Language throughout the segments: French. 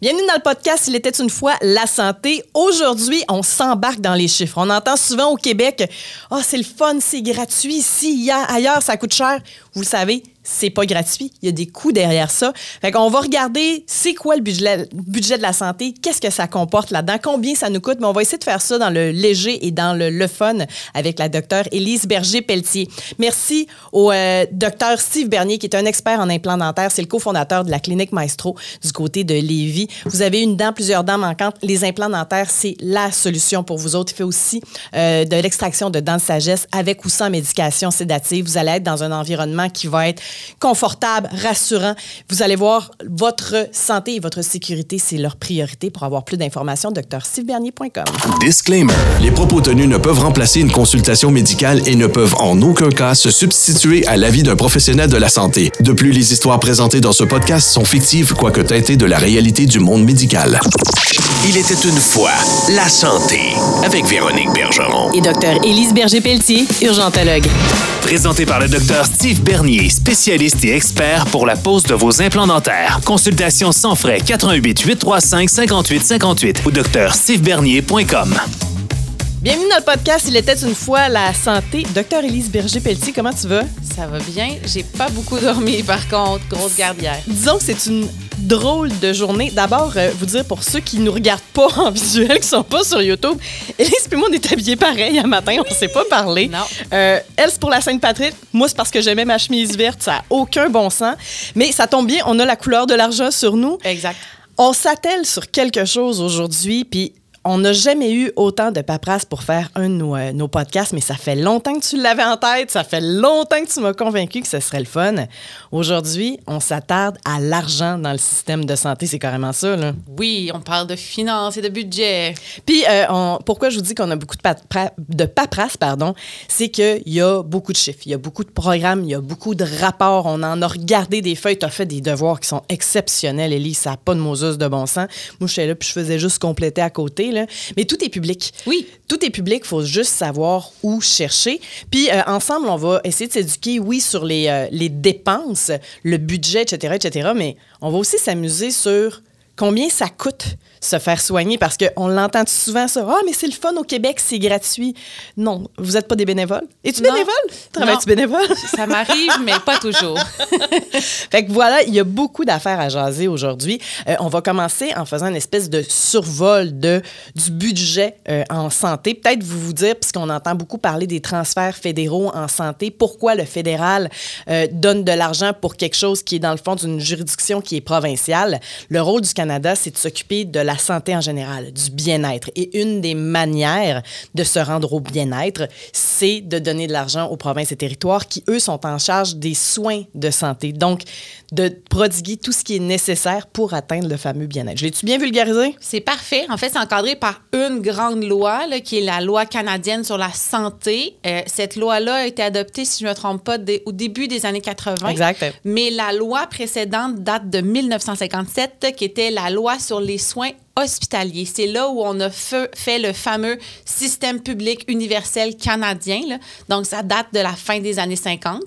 Bienvenue dans le podcast Il était une fois la santé. Aujourd'hui, on s'embarque dans les chiffres. On entend souvent au Québec Ah, c'est le fun, c'est gratuit. Ici, ailleurs, ça coûte cher. Vous le savez, c'est pas gratuit. Il y a des coûts derrière ça. Fait qu'on va regarder c'est quoi le budget, budget de la santé, qu'est-ce que ça comporte là-dedans, combien ça nous coûte, mais on va essayer de faire ça dans le léger et dans le, fun avec la docteure Élise Berger-Pelletier. Merci au euh, docteur Steve Bernier, qui est un expert en implants dentaires. C'est le cofondateur de la clinique Maestro du côté de Lévis. Vous avez une dent, plusieurs dents manquantes. Les implants dentaires, c'est la solution pour vous autres. Il fait aussi euh, de l'extraction de dents de sagesse avec ou sans médication sédative. Vous allez être dans un environnement qui va être confortable, rassurant. Vous allez voir, votre santé et votre sécurité, c'est leur priorité. Pour avoir plus d'informations, drstevebernier.com. Disclaimer. Les propos tenus ne peuvent remplacer une consultation médicale et ne peuvent en aucun cas se substituer à l'avis d'un professionnel de la santé. De plus, les histoires présentées dans ce podcast sont fictives, quoique teintées de la réalité du monde médical. Il était une fois la santé avec Véronique Bergeron. Et docteur Élise Berger-Pelletier, urgentologue. Présenté par le docteur Steve Bernier, spécialiste et expert pour la pose de vos implants dentaires. Consultation sans frais 88 835 58 58 ou docteurstevebernier.com. Bienvenue dans le podcast Il était une fois la santé. Docteur Élise Berger-Pelletier, comment tu vas? Ça va bien. J'ai pas beaucoup dormi, par contre. Grosse gardière. Disons que c'est une drôle de journée. D'abord, euh, vous dire pour ceux qui nous regardent pas en visuel, qui sont pas sur YouTube, Élise et moi, on est habillés pareil un matin. On s'est pas parlé. Non. Euh, elle, c'est pour la Sainte-Patrick. Moi, c'est parce que j'aimais ma chemise verte. Ça a aucun bon sens. Mais ça tombe bien, on a la couleur de l'argent sur nous. Exact. On s'attelle sur quelque chose aujourd'hui, puis on n'a jamais eu autant de paperasse pour faire un de nos, euh, nos, podcasts, mais ça fait longtemps que tu l'avais en tête, ça fait longtemps que tu m'as convaincu que ce serait le fun. Aujourd'hui, on s'attarde à l'argent dans le système de santé, c'est carrément ça, là. Oui, on parle de finances et de budget. Puis, euh, on, pourquoi je vous dis qu'on a beaucoup de, papera de paperasse, pardon, c'est qu'il y a beaucoup de chiffres, il y a beaucoup de programmes, il y a beaucoup de rapports, on en a regardé des feuilles, tu as fait des devoirs qui sont exceptionnels, Ellie, ça n'a pas de Moses de bon sens. Moi, j'étais là, puis je faisais juste compléter à côté, là. Mais tout est public. Oui. Tout est public, il faut juste savoir où chercher. Puis euh, ensemble, on va essayer de s'éduquer, oui, sur les, euh, les dépenses, le budget, etc., etc., mais on va aussi s'amuser sur combien ça coûte se faire soigner parce qu'on l'entend souvent ça. Ah, mais c'est le fun au Québec, c'est gratuit. Non, vous n'êtes pas des bénévoles. Es-tu bénévole? Travailles-tu bénévole? Ça m'arrive, mais pas toujours. fait que voilà, il y a beaucoup d'affaires à jaser aujourd'hui. Euh, on va commencer en faisant une espèce de survol de, du budget euh, en santé. Peut-être vous vous dire, puisqu'on entend beaucoup parler des transferts fédéraux en santé, pourquoi le fédéral euh, donne de l'argent pour quelque chose qui est dans le fond d'une juridiction qui est provinciale. Le rôle du Canada, c'est de s'occuper de la la santé en général, du bien-être. Et une des manières de se rendre au bien-être, c'est de donner de l'argent aux provinces et territoires qui, eux, sont en charge des soins de santé. Donc, de prodiguer tout ce qui est nécessaire pour atteindre le fameux bien-être. Je l'ai-tu bien vulgarisé? C'est parfait. En fait, c'est encadré par une grande loi, là, qui est la loi canadienne sur la santé. Euh, cette loi-là a été adoptée, si je ne me trompe pas, au début des années 80. Exact. Mais la loi précédente date de 1957, qui était la loi sur les soins hospitalier. C'est là où on a fait le fameux système public universel canadien. Là. Donc, ça date de la fin des années 50,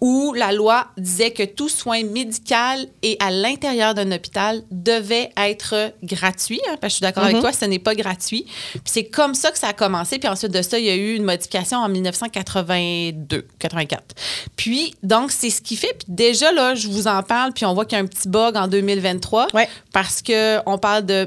où la loi disait que tout soin médical et à l'intérieur d'un hôpital devait être gratuit. Hein, parce que je suis d'accord avec Mhm. toi, ce n'est pas gratuit. Puis c'est comme ça que ça a commencé. Puis ensuite de ça, il y a eu une modification en 1982, 84. Puis, donc, c'est ce qui fait. Puis déjà, là, je vous en parle, puis on voit qu'il y a un petit bug en 2023. Ouais. Parce qu'on parle de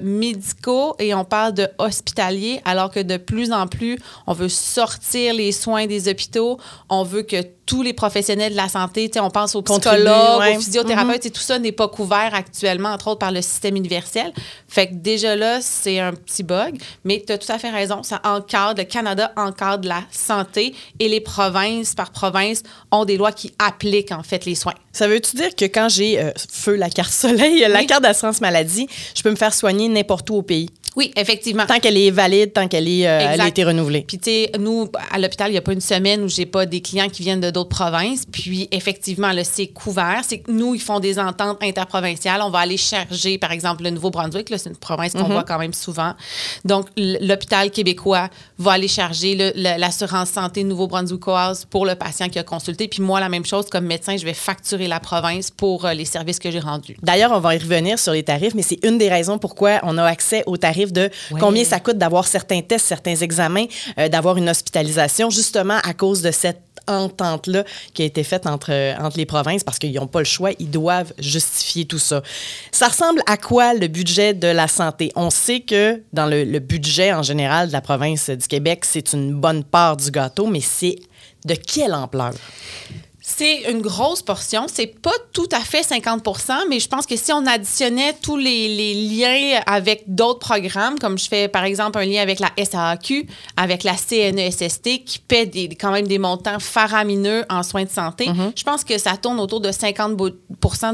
et on parle de hospitaliers, alors que de plus en plus, on veut sortir les soins des hôpitaux. On veut que tous les professionnels de la santé, on pense aux psychologues, ouais. aux physiothérapeutes, et tout ça n'est pas couvert actuellement, entre autres par le système universel. Fait que déjà là, c'est un petit bug, mais tu as tout à fait raison, ça encadre, le Canada encadre la santé et les provinces par province ont des lois qui appliquent en fait les soins. Ça veut-tu dire que quand j'ai euh, feu la carte soleil, la carte d'assurance maladie, je peux me faire soigner n'importe où au pays? Oui, effectivement. Tant qu'elle est valide, tant qu'elle est, euh, elle a été renouvelée. Puis, tu sais, nous, à l'hôpital, il n'y a pas une semaine où j'ai pas des clients qui viennent de d'autres provinces. Puis, effectivement, là, c'est couvert. C'est que nous, ils font des ententes interprovinciales. On va aller charger, par exemple, le Nouveau-Brunswick. là, C'est une province qu'on voit quand même souvent. Donc, l'hôpital québécois va aller charger l'assurance santé nouveau-brunswickoise pour le patient qui a consulté. Puis, moi, la même chose, comme médecin, je vais facturer la province pour euh, les services que j'ai rendus. D'ailleurs, on va y revenir sur les tarifs, mais c'est une des raisons pourquoi on a accès aux tarifs de Ouais. combien ça coûte d'avoir certains tests, certains examens, euh, d'avoir une hospitalisation, justement à cause de cette entente-là qui a été faite entre, euh, entre les provinces parce qu'ils n'ont pas le choix, ils doivent justifier tout ça. Ça ressemble à quoi le budget de la santé? On sait que dans le, le budget en général de la province du Québec, c'est une bonne part du gâteau, mais c'est de quelle ampleur? C'est une grosse portion. C'est pas tout à fait 50% mais je pense que si on additionnait tous les, les liens avec d'autres programmes, comme je fais par exemple un lien avec la SAAQ, avec la CNESST, qui paie des, quand même des montants faramineux en soins de santé, je pense que ça tourne autour de 50 bo-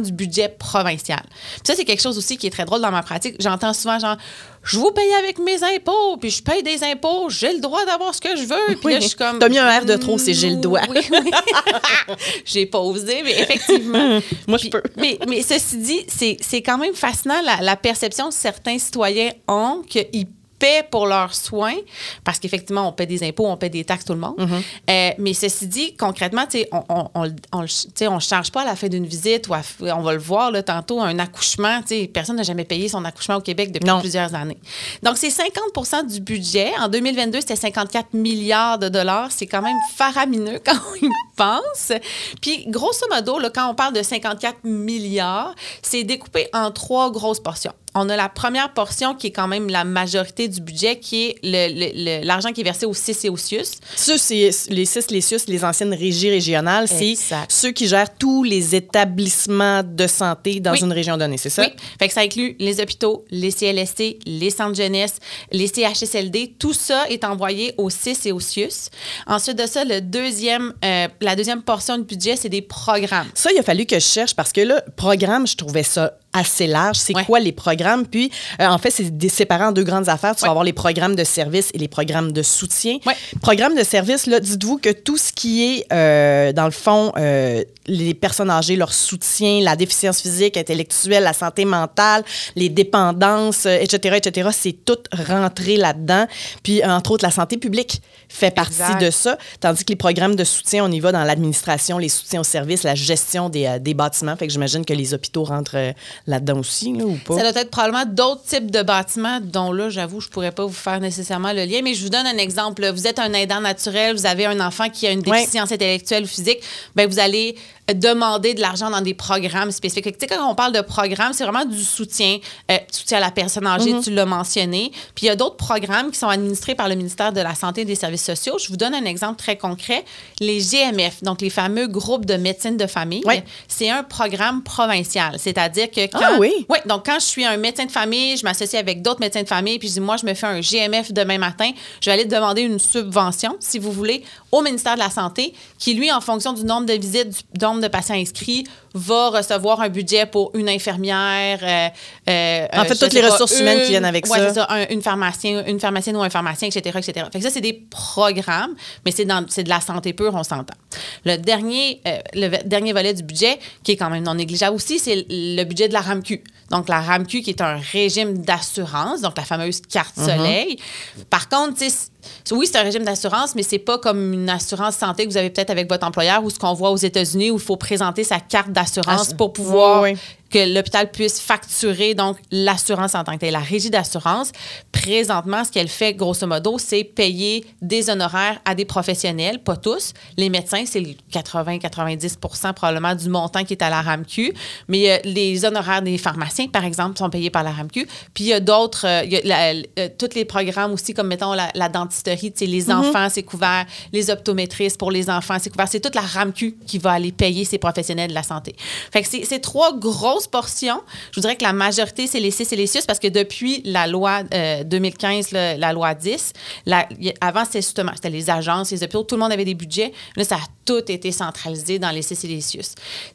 du budget provincial. Puis ça, c'est quelque chose aussi qui est très drôle dans ma pratique. J'entends souvent genre, je vous paye avec mes impôts, puis je paye des impôts, j'ai le droit d'avoir ce que je veux. Puis Oui. là, je suis comme. T'as mis un R de trop, c'est j'ai le droit. Oui, oui. J'ai pas osé, mais effectivement. Moi, je peux. Mais, mais ceci dit, c'est c'est quand même fascinant la, la perception que certains citoyens ont qu'ils paient pour leurs soins, parce qu'effectivement, on paie des impôts, on paie des taxes, tout le monde. Mm-hmm. Euh, mais ceci dit, concrètement, on on, on, charge pas à la fin d'une visite, ou à- on va le voir là, tantôt, un accouchement. Personne n'a jamais payé son accouchement au Québec depuis Non. plusieurs années. Donc, c'est 50 du budget. En 2022, c'était 54 milliards de dollars. C'est quand même faramineux quand on y pense. Puis, grosso modo, là, quand on parle de 54 milliards, c'est découpé en trois grosses portions. On a la première portion qui est quand même la majorité du budget, qui est le- le- le- l'argent qui est versé au CIS et au CIUS. C'est les CIS, les CIUS, les anciennes régies régionales, c'est ceux qui gèrent tous les établissements de santé dans Oui. une région donnée, c'est ça? Oui. Fait que ça inclut les hôpitaux, les CLSC, les centres jeunesse, les CHSLD. Tout ça est envoyé au CIS et au CIUS. Ensuite de ça, le deuxième, euh, la deuxième portion du budget, c'est des programmes. Ça, il a fallu que je cherche parce que là, programme, je trouvais ça assez large. C'est Ouais. quoi les programmes? Puis, euh, en fait, c'est séparé en deux grandes affaires. Tu vas avoir les programmes de service et les programmes de soutien. Ouais. Programmes de service, là, dites-vous que tout ce qui est, euh, dans le fond, euh, les personnes âgées, leur soutien, la déficience physique, intellectuelle, la santé mentale, les dépendances, etc., etc., c'est tout rentré là-dedans. Puis, entre autres, la santé publique fait partie Exact. de ça. Tandis que les programmes de soutien, on y va dans l'administration, les soutiens aux services, la gestion des, des bâtiments. Fait que j'imagine que les hôpitaux rentrent là-dedans aussi, là, ou pas? Ça doit être probablement d'autres types de bâtiments dont là, j'avoue, je pourrais pas vous faire nécessairement le lien, mais je vous donne un exemple. Vous êtes un aidant naturel, vous avez un enfant qui a une Ouais. déficience intellectuelle ou physique, ben vous allez demander de l'argent dans des programmes spécifiques. Tu sais, quand on parle de programmes, c'est vraiment du soutien, euh, soutien à la personne âgée, Mm-hmm. tu l'as mentionné. Puis il y a d'autres programmes qui sont administrés par le ministère de la Santé et des Services sociaux. Je vous donne un exemple très concret. Les GMF, donc les fameux groupes de médecine de famille, c'est un programme provincial. C'est-à-dire que quand... Ah oui? Oui, donc quand je suis un médecin de famille, je m'associe avec d'autres médecins de famille, puis je dis, moi, je me fais un GMF demain matin, je vais aller demander une subvention, si vous voulez, au ministère de la Santé, qui, lui, en fonction du nombre de visites, du de patients inscrits, va recevoir un budget pour une infirmière. euh, euh, En fait, toutes les pas, ressources humaines qui viennent avec ouais, ça. c'est ça, un- une pharmacienne, une pharmacienne ou un pharmacien, etc., etc. Fait que ça, c'est des programmes, mais c'est dans- c'est de la santé pure, on s'entend. Le dernier, euh, le dernier volet du budget, qui est quand même non négligeable aussi, c'est le budget de la RAMQ. Donc, la RAMQ, qui est un régime d'assurance, donc la fameuse carte Mhm. soleil. Par contre, oui, c'est un régime d'assurance, mais c'est pas comme une assurance santé que vous avez peut-être avec votre employeur ou ce qu'on voit aux États-Unis où il faut présenter sa carte d'assurance Ah, pour pouvoir ouais, ouais. Que l'hôpital puisse facturer donc l'assurance en tant que telle. La régie d'assurance, présentement, ce qu'elle fait grosso modo, c'est payer des honoraires à des professionnels, pas tous. Les médecins, c'est le 80-90 probablement du montant qui est à la RAMQ, mais euh, les honoraires des pharmaciens, par exemple, sont payés par la RAMQ. Puis il y a d'autres, euh, il y a la- euh, tous les programmes aussi, comme mettons la, la dentisterie, tu sais, les enfants, c'est couvert, les optométristes pour les enfants, c'est couvert. C'est toute la RAMQ qui va aller payer ces professionnels de la santé. Fait que c'est trois grosses grosse portion. Je voudrais que la majorité, c'est les CIS et les CIUS parce que depuis la loi euh, 2015, là, la loi 10, la- y- avant, c'était justement c'était les agences, les hôpitaux, tout le monde avait des budgets. Là, ça a tout été centralisé dans les CIS et les CIUS.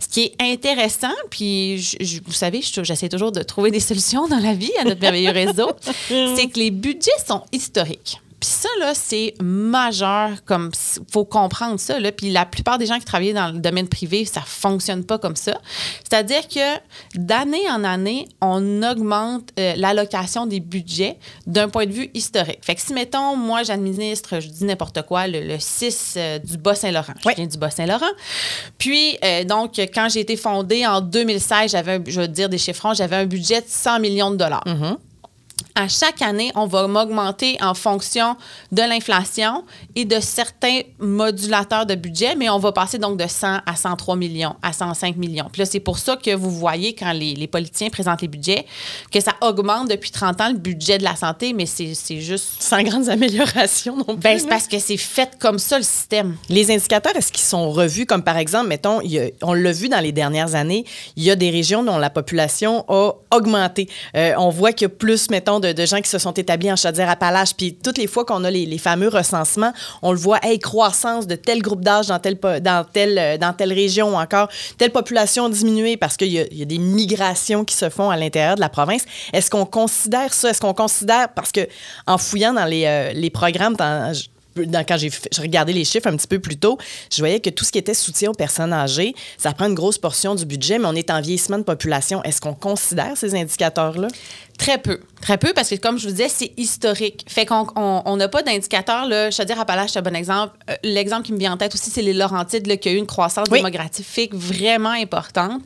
Ce qui est intéressant, puis je- je- vous savez, je- j'essaie toujours de trouver des solutions dans la vie à notre merveilleux réseau, c'est que les budgets sont historiques. Puis ça, là, c'est majeur. Comme faut comprendre ça. Là. Puis la plupart des gens qui travaillent dans le domaine privé, ça fonctionne pas comme ça. C'est-à-dire que d'année en année, on augmente euh, l'allocation des budgets d'un point de vue historique. Fait que si, mettons, moi, j'administre, je dis n'importe quoi, le, le 6 euh, du Bas-Saint-Laurent. Je Oui. viens du Bas-Saint-Laurent. Puis, euh, donc, quand j'ai été fondée en 2016, j'avais, je veux dire des chiffrons, j'avais un budget de 100 millions de dollars à chaque année, on va m'augmenter en fonction de l'inflation et de certains modulateurs de budget, mais on va passer donc de 100 à 103 millions, à 105 millions. Puis là, c'est pour ça que vous voyez quand les, les politiciens présentent les budgets, que ça augmente depuis 30 ans le budget de la santé, mais c'est juste... Sans grandes améliorations non plus. Ben, c'est parce que c'est fait comme ça, le système. Les indicateurs, est-ce qu'ils sont revus? Comme par exemple, mettons, il y a- on l'a vu dans les dernières années, il y a des régions dont la population a augmenté. Euh, on voit qu'il y a plus, mettons, de, de gens qui se sont établis en Chaudière-Appalaches. Puis toutes les fois qu'on a les, fameux recensements, on le voit, hey, croissance de tel groupe d'âge dans po- dans, telle, euh, dans telle région ou encore telle population diminuée parce qu'il y, a- des migrations qui se font à l'intérieur de la province. Est-ce qu'on considère ça? Est-ce qu'on considère, parce que en fouillant dans les, euh, programmes, dans- quand j'ai regardé les chiffres un petit peu plus tôt, je voyais que tout ce qui était soutien aux personnes âgées, ça prend une grosse portion du budget, mais on est en vieillissement de population. Est-ce qu'on considère ces indicateurs-là? Très peu. Très peu, parce que comme je vous disais, c'est historique. Fait qu'on on- on n'a pas d'indicateur. Je te dire, Appalaches, c'est un bon exemple. Euh, L'exemple qui me vient en tête aussi, c'est les Laurentides, là, qui a eu une croissance Oui. démographique vraiment importante.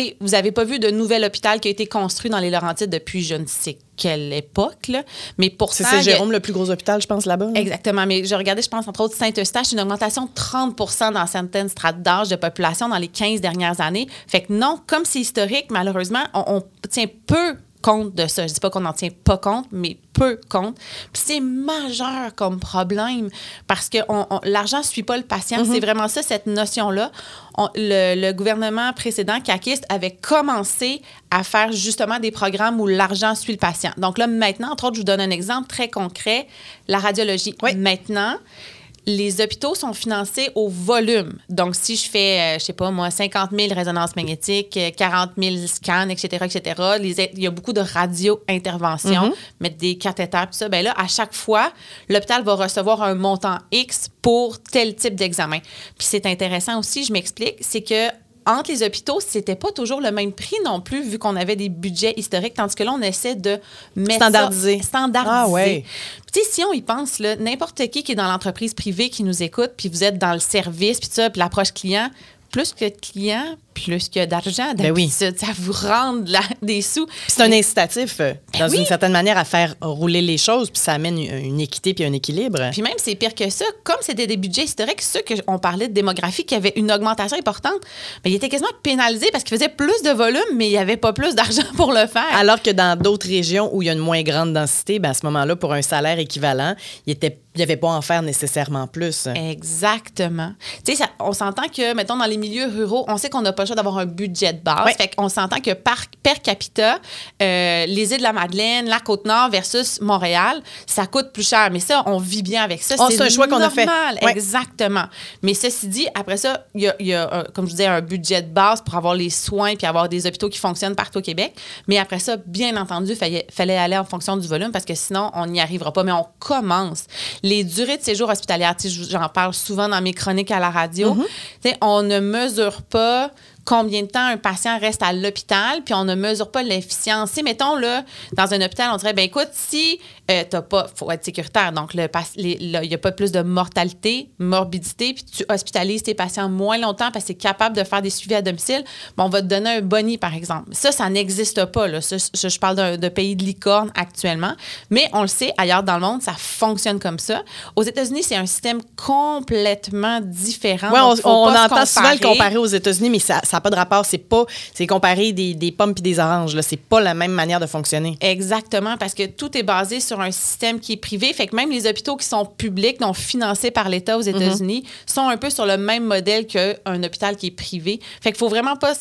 Sais, vous n'avez pas vu de nouvel hôpital qui a été construit dans les Laurentides depuis je ne sais quelle époque, là. mais pourtant... C'est a- Jérôme le plus gros hôpital, je pense, là-bas. là? Exactement. Mais je regardais, je pense, entre autres, Saint-Eustache, une augmentation de 30% dans certaines strates d'âge de population dans les 15 dernières années. Fait que non, comme c'est historique, malheureusement, on, on tient peu compte de ça. Je dis pas qu'on n'en tient pas compte, mais peu compte. Puis c'est majeur comme problème parce que on- on- l'argent ne suit pas le patient. C'est vraiment ça, cette notion-là. On- le, le gouvernement précédent, CAQIST, avait commencé à faire justement des programmes où l'argent suit le patient. Donc là, maintenant, entre autres, je vous donne un exemple très concret, la radiologie. Oui. Maintenant, les hôpitaux sont financés au volume. Donc, si je fais, euh, je sais pas moi, 50 000 résonances magnétiques, euh, 40 000 scans, etc., etc., les- il y a beaucoup de radio-interventions, mettre des cathéters, tout ça. Ben là, à chaque fois, l'hôpital va recevoir un montant X pour tel type d'examen. Puis c'est intéressant aussi, je m'explique, c'est que entre les hôpitaux, c'était pas toujours le même prix non plus, vu qu'on avait des budgets historiques, tandis que là, on essaie de mettre ça- Standardiser. standardiser. Ah ouais. Puis, Tu sais, si on y pense, là, n'importe qui qui est dans l'entreprise privée qui nous écoute, puis vous êtes dans le service, puis ça, puis l'approche client, plus que de clients, plus que d'argent, Ben oui. ça vous rend de la- des sous. C'est un incitatif, euh, dans Ben oui. une certaine manière, à faire rouler les choses, puis ça amène une, une équité puis un équilibre. Puis même, c'est pire que ça. Comme c'était des budgets historiques, ceux qu'on parlait de démographie, qui avaient une augmentation importante, mais ils étaient quasiment pénalisés parce qu'ils faisaient plus de volume, mais il n'y avait pas plus d'argent pour le faire. Alors que dans d'autres régions où il y a une moins grande densité, ben à ce moment-là, pour un salaire équivalent, il était- il n'y avait pas à en faire nécessairement plus. Exactement. Tu sais, on s'entend que, mettons, dans les milieux ruraux, on sait qu'on n'a pas le choix d'avoir un budget de base. Ouais. Fait qu'on s'entend que par per capita, euh, les îles de la Madeleine, la Côte-Nord versus Montréal, ça coûte plus cher. Mais ça, on vit bien avec ça. Oh, c'est un choix qu'on a fait. normal. Ouais. Exactement. Mais ceci dit, après ça, il y a, il y a, euh, comme je disais, un budget de base pour avoir les soins puis avoir des hôpitaux qui fonctionnent partout au Québec. Mais après ça, bien entendu, il fallait, fallait aller en fonction du volume parce que sinon, on n'y arrivera pas. Mais on commence. Les durées de séjour hospitalière, tu sais, j'en parle souvent dans mes chroniques à la radio. Mm-hmm. On ne mesure pas combien de temps un patient reste à l'hôpital, puis on ne mesure pas l'efficience. Sais, mettons, là, dans un hôpital, on dirait, ben écoute, si euh, t'as pas, faut être sécuritaire, donc il n'y a pas plus de mortalité, morbidité, puis tu hospitalises tes patients moins longtemps parce que tu es capable de faire des suivis à domicile, ben, on va te donner un boni, par exemple. Ça, ça n'existe pas. Là. Ça, je parle de pays de licorne actuellement, mais on le sait, ailleurs dans le monde, ça fonctionne comme ça. Aux États-Unis, c'est un système complètement différent. Ouais, on, donc on entend souvent le comparer. aux États-Unis, mais ça ça n'a pas de rapport. C'est pas, c'est comparer des, des pommes puis des oranges. Là, c'est pas la même manière de fonctionner. Exactement, parce que tout est basé sur un système qui est privé. Fait que même les hôpitaux qui sont publics, donc financés par l'État aux. États-Unis, sont un peu sur le même modèle qu'un hôpital qui est privé. Fait qu'il faut vraiment pas.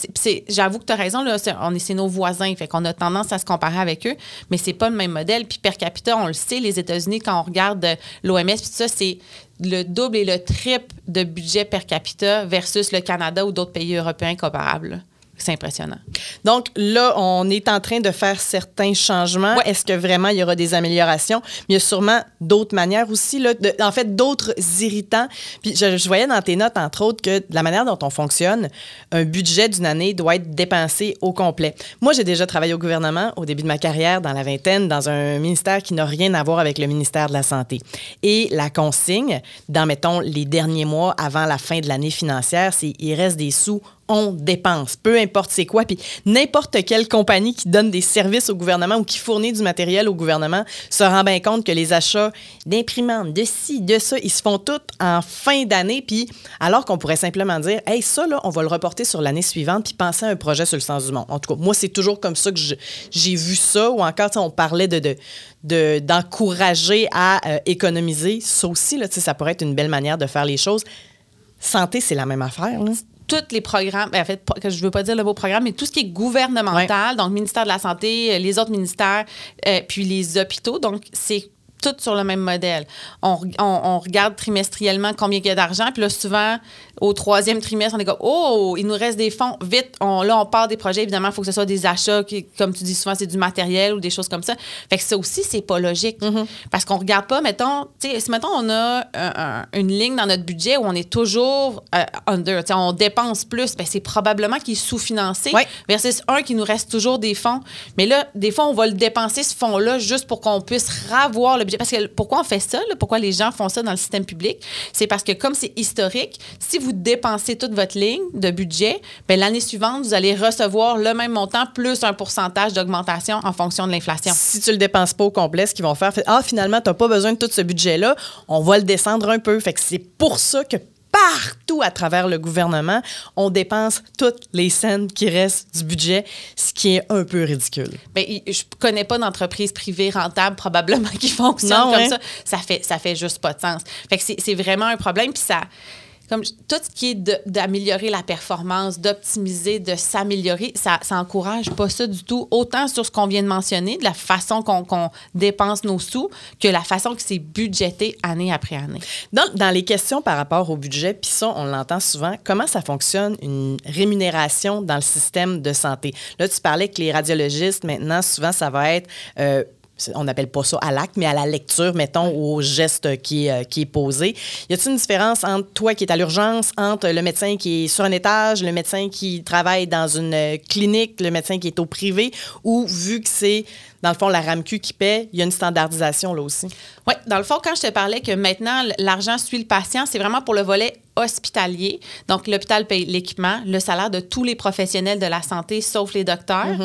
J'avoue que tu as raison, là, c'est- on est, nos voisins. Fait qu'on a tendance à se comparer avec eux, mais c'est pas le même modèle. Puis per capita, on le sait, les États-Unis, quand on regarde l'OMS, puis tout ça, c'est le double et le triple de budget per capita versus le Canada ou d'autres pays européens comparables. C'est impressionnant. Donc là, on est en train de faire certains changements. Ouais. Est-ce que vraiment il y aura des améliorations? Mais il y a sûrement d'autres manières aussi, là, de- en fait, d'autres irritants. Puis je, je voyais dans tes notes, entre autres, que de la manière dont on fonctionne, un budget d'une année doit être dépensé au complet. Moi, j'ai déjà travaillé au gouvernement au début de ma carrière, dans la vingtaine, dans un ministère qui n'a rien à voir avec le ministère de la Santé. Et la consigne, dans, mettons, les derniers mois avant la fin de l'année financière, c'est il reste des sous on dépense, peu importe c'est quoi. Puis n'importe quelle compagnie qui donne des services au gouvernement ou qui fournit du matériel au gouvernement se rend bien compte que les achats d'imprimantes, de ci, de ça, ils se font tous en fin d'année. Puis alors qu'on pourrait simplement dire, hey, ça, là, on va le reporter sur l'année suivante puis penser à un projet sur le sens du monde. En tout cas, moi, c'est toujours comme ça que j'ai vu ça. Ou encore, on parlait de. de de- d'encourager à euh, économiser. Ça aussi, là, ça pourrait être une belle manière de faire les choses. Santé, c'est la même affaire. Là. Tous les programmes, ben, en fait, je veux pas dire le mot programme, mais tout ce qui est gouvernemental, donc ministère de la Santé, euh, les autres ministères, euh, puis les hôpitaux, donc c'est tout sur le même modèle. On, re- on- on regarde trimestriellement combien il y a d'argent, puis là, souvent, au troisième trimestre, on est comme, oh, il nous reste des fonds, vite, on, là, on part des projets, évidemment, il faut que ce soit des achats, qui, comme tu dis souvent, c'est du matériel ou des choses comme ça. Fait que ça aussi, c'est pas logique. Parce qu'on regarde pas, mettons, tu sais, si, mettons, on a un- un- une ligne dans notre budget où on est toujours euh, under, on dépense plus, ben, c'est probablement qu'il est sous-financé versus un qui nous reste toujours des fonds. Mais là, des fois, on va le dépenser, ce fonds-là, juste pour qu'on puisse ravoir le Parce que pourquoi on fait ça? Pourquoi les gens font ça dans le système public? C'est parce que comme c'est historique, si vous dépensez toute votre ligne de budget, ben, l'année suivante, vous allez recevoir le même montant plus un pourcentage d'augmentation en fonction de l'inflation. Si tu le dépenses pas au complet, ce qu'ils vont faire, ah finalement tu n'as pas besoin de tout ce budget-là, on va le descendre un peu. Fait que c'est pour ça que partout à travers le gouvernement, on dépense toutes les scènes qui restent du budget, ce qui est un peu ridicule. Il- je connais pas d'entreprise privée rentable probablement qui fonctionne Non, comme hein? ça. Ça fait, ça fait juste pas de sens. Fait que c'est vraiment un problème. Puis ça, comme tout ce qui est d'améliorer la performance, d'optimiser, de s'améliorer, ça, ça encourage pas ça du tout. Autant sur ce qu'on vient de mentionner, de la façon qu'on qu'on dépense nos sous, que la façon que c'est budgété année après année. Dans, dans les questions par rapport au budget, puis ça, on l'entend souvent, comment ça fonctionne une rémunération dans le système de santé? Là, tu parlais que les radiologistes, maintenant, souvent, ça va être... euh, on n'appelle pas ça à l'acte, mais à la lecture, mettons, au geste qui est, euh, qui est posé. Y a-t-il une différence entre toi qui es à l'urgence, entre le médecin qui est sur un étage, le médecin qui travaille dans une euh, clinique, le médecin qui est au privé, ou vu que c'est, dans le fond, la RAMQ qui paie, il y a une standardisation là aussi? Oui, dans le fond, quand je te parlais que maintenant, l'argent suit le patient, c'est vraiment pour le volet hospitalier. Donc, l'hôpital paye l'équipement, le salaire de tous les professionnels de la santé, sauf les docteurs,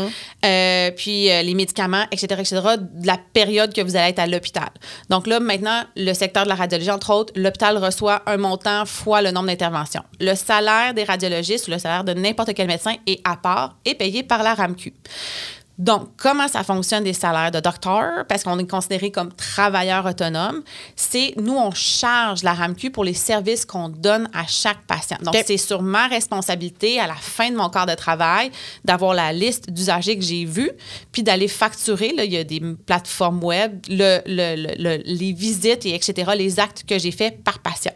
euh, puis euh, les médicaments, etc., etc., de la période que vous allez être à l'hôpital. Donc là, maintenant, le secteur de la radiologie, entre autres, l'hôpital reçoit un montant fois le nombre d'interventions. Le salaire des radiologistes, le salaire de n'importe quel médecin est à part et payé par la RAMQ. Donc, comment ça fonctionne des salaires de docteur, parce qu'on est considéré comme travailleur autonome, c'est nous, on charge la RAMQ pour les services qu'on donne à chaque patient. Donc, c'est sur ma responsabilité, à la fin de mon quart de travail, d'avoir la liste d'usagers que j'ai vus, puis d'aller facturer. Là, il y a des plateformes web, le, le- le- le- les visites, et etc., les actes que j'ai faits par patient.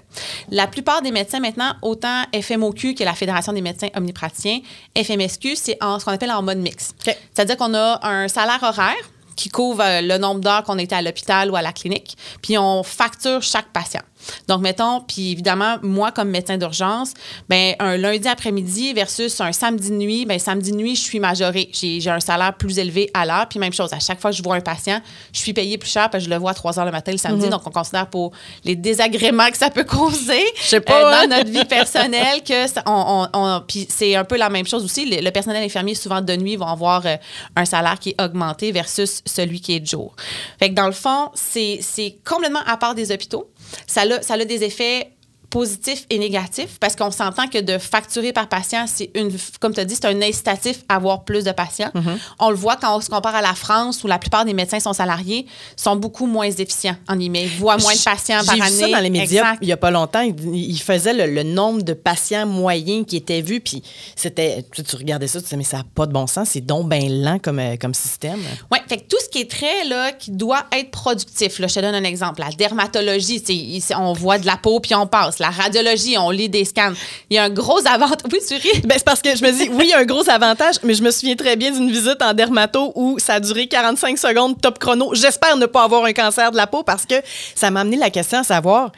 La plupart des médecins maintenant, autant FMOQ, qui est la Fédération des médecins omnipraticiens, FMSQ, c'est en, ce qu'on appelle en mode mix. C'est-à-dire qu'on a un salaire horaire qui couvre euh, le nombre d'heures qu'on était à l'hôpital ou à la clinique, puis on facture chaque patient. Donc, mettons, puis évidemment, moi, comme médecin d'urgence, ben un lundi après-midi versus un samedi nuit, ben samedi nuit, je suis majorée. J'ai j'ai un salaire plus élevé à l'heure. Puis même chose, à chaque fois que je vois un patient, je suis payée plus cher parce que je le vois à 3 heures le matin le samedi. Donc, on considère pour les désagréments que ça peut causer Je sais pas, euh, hein? dans notre vie personnelle que ça- on, on- on- puis c'est un peu la même chose aussi. Le, le personnel infirmier, souvent de nuit, vont avoir euh, un salaire qui est augmenté versus celui qui est de jour. Fait que dans le fond, c'est c'est complètement à part des hôpitaux. Ça a, des effets positifs et négatifs parce qu'on s'entend que de facturer par patient, c'est une, comme tu as dit, c'est un incitatif à avoir plus de patients. Mm-hmm. On le voit quand on se compare à la France où la plupart des médecins sont salariés, sont beaucoup moins efficients en emails, voient moins de patients par J'ai année. vu ça dans les médias Exact. il y a pas longtemps. Il, il faisait le, le nombre de patients moyens qui étaient vus, puis c'était... Tu, tu regardais ça, tu disais, mais ça n'a pas de bon sens, c'est donc bien lent comme, euh, comme système. Oui, fait que tout ce qui est très, là, qui doit être productif, là, je te donne un exemple. La dermatologie, c'est- on voit de la peau puis on passe. La radiologie, on lit des scans. Il y a un gros avantage. Oui, tu ris. Ben, c'est parce que je me dis, oui, il y a un gros avantage, mais je me souviens très bien d'une visite en dermato où ça a duré 45 secondes top chrono. J'espère ne pas avoir un cancer de la peau parce que ça m'a amené la question à savoir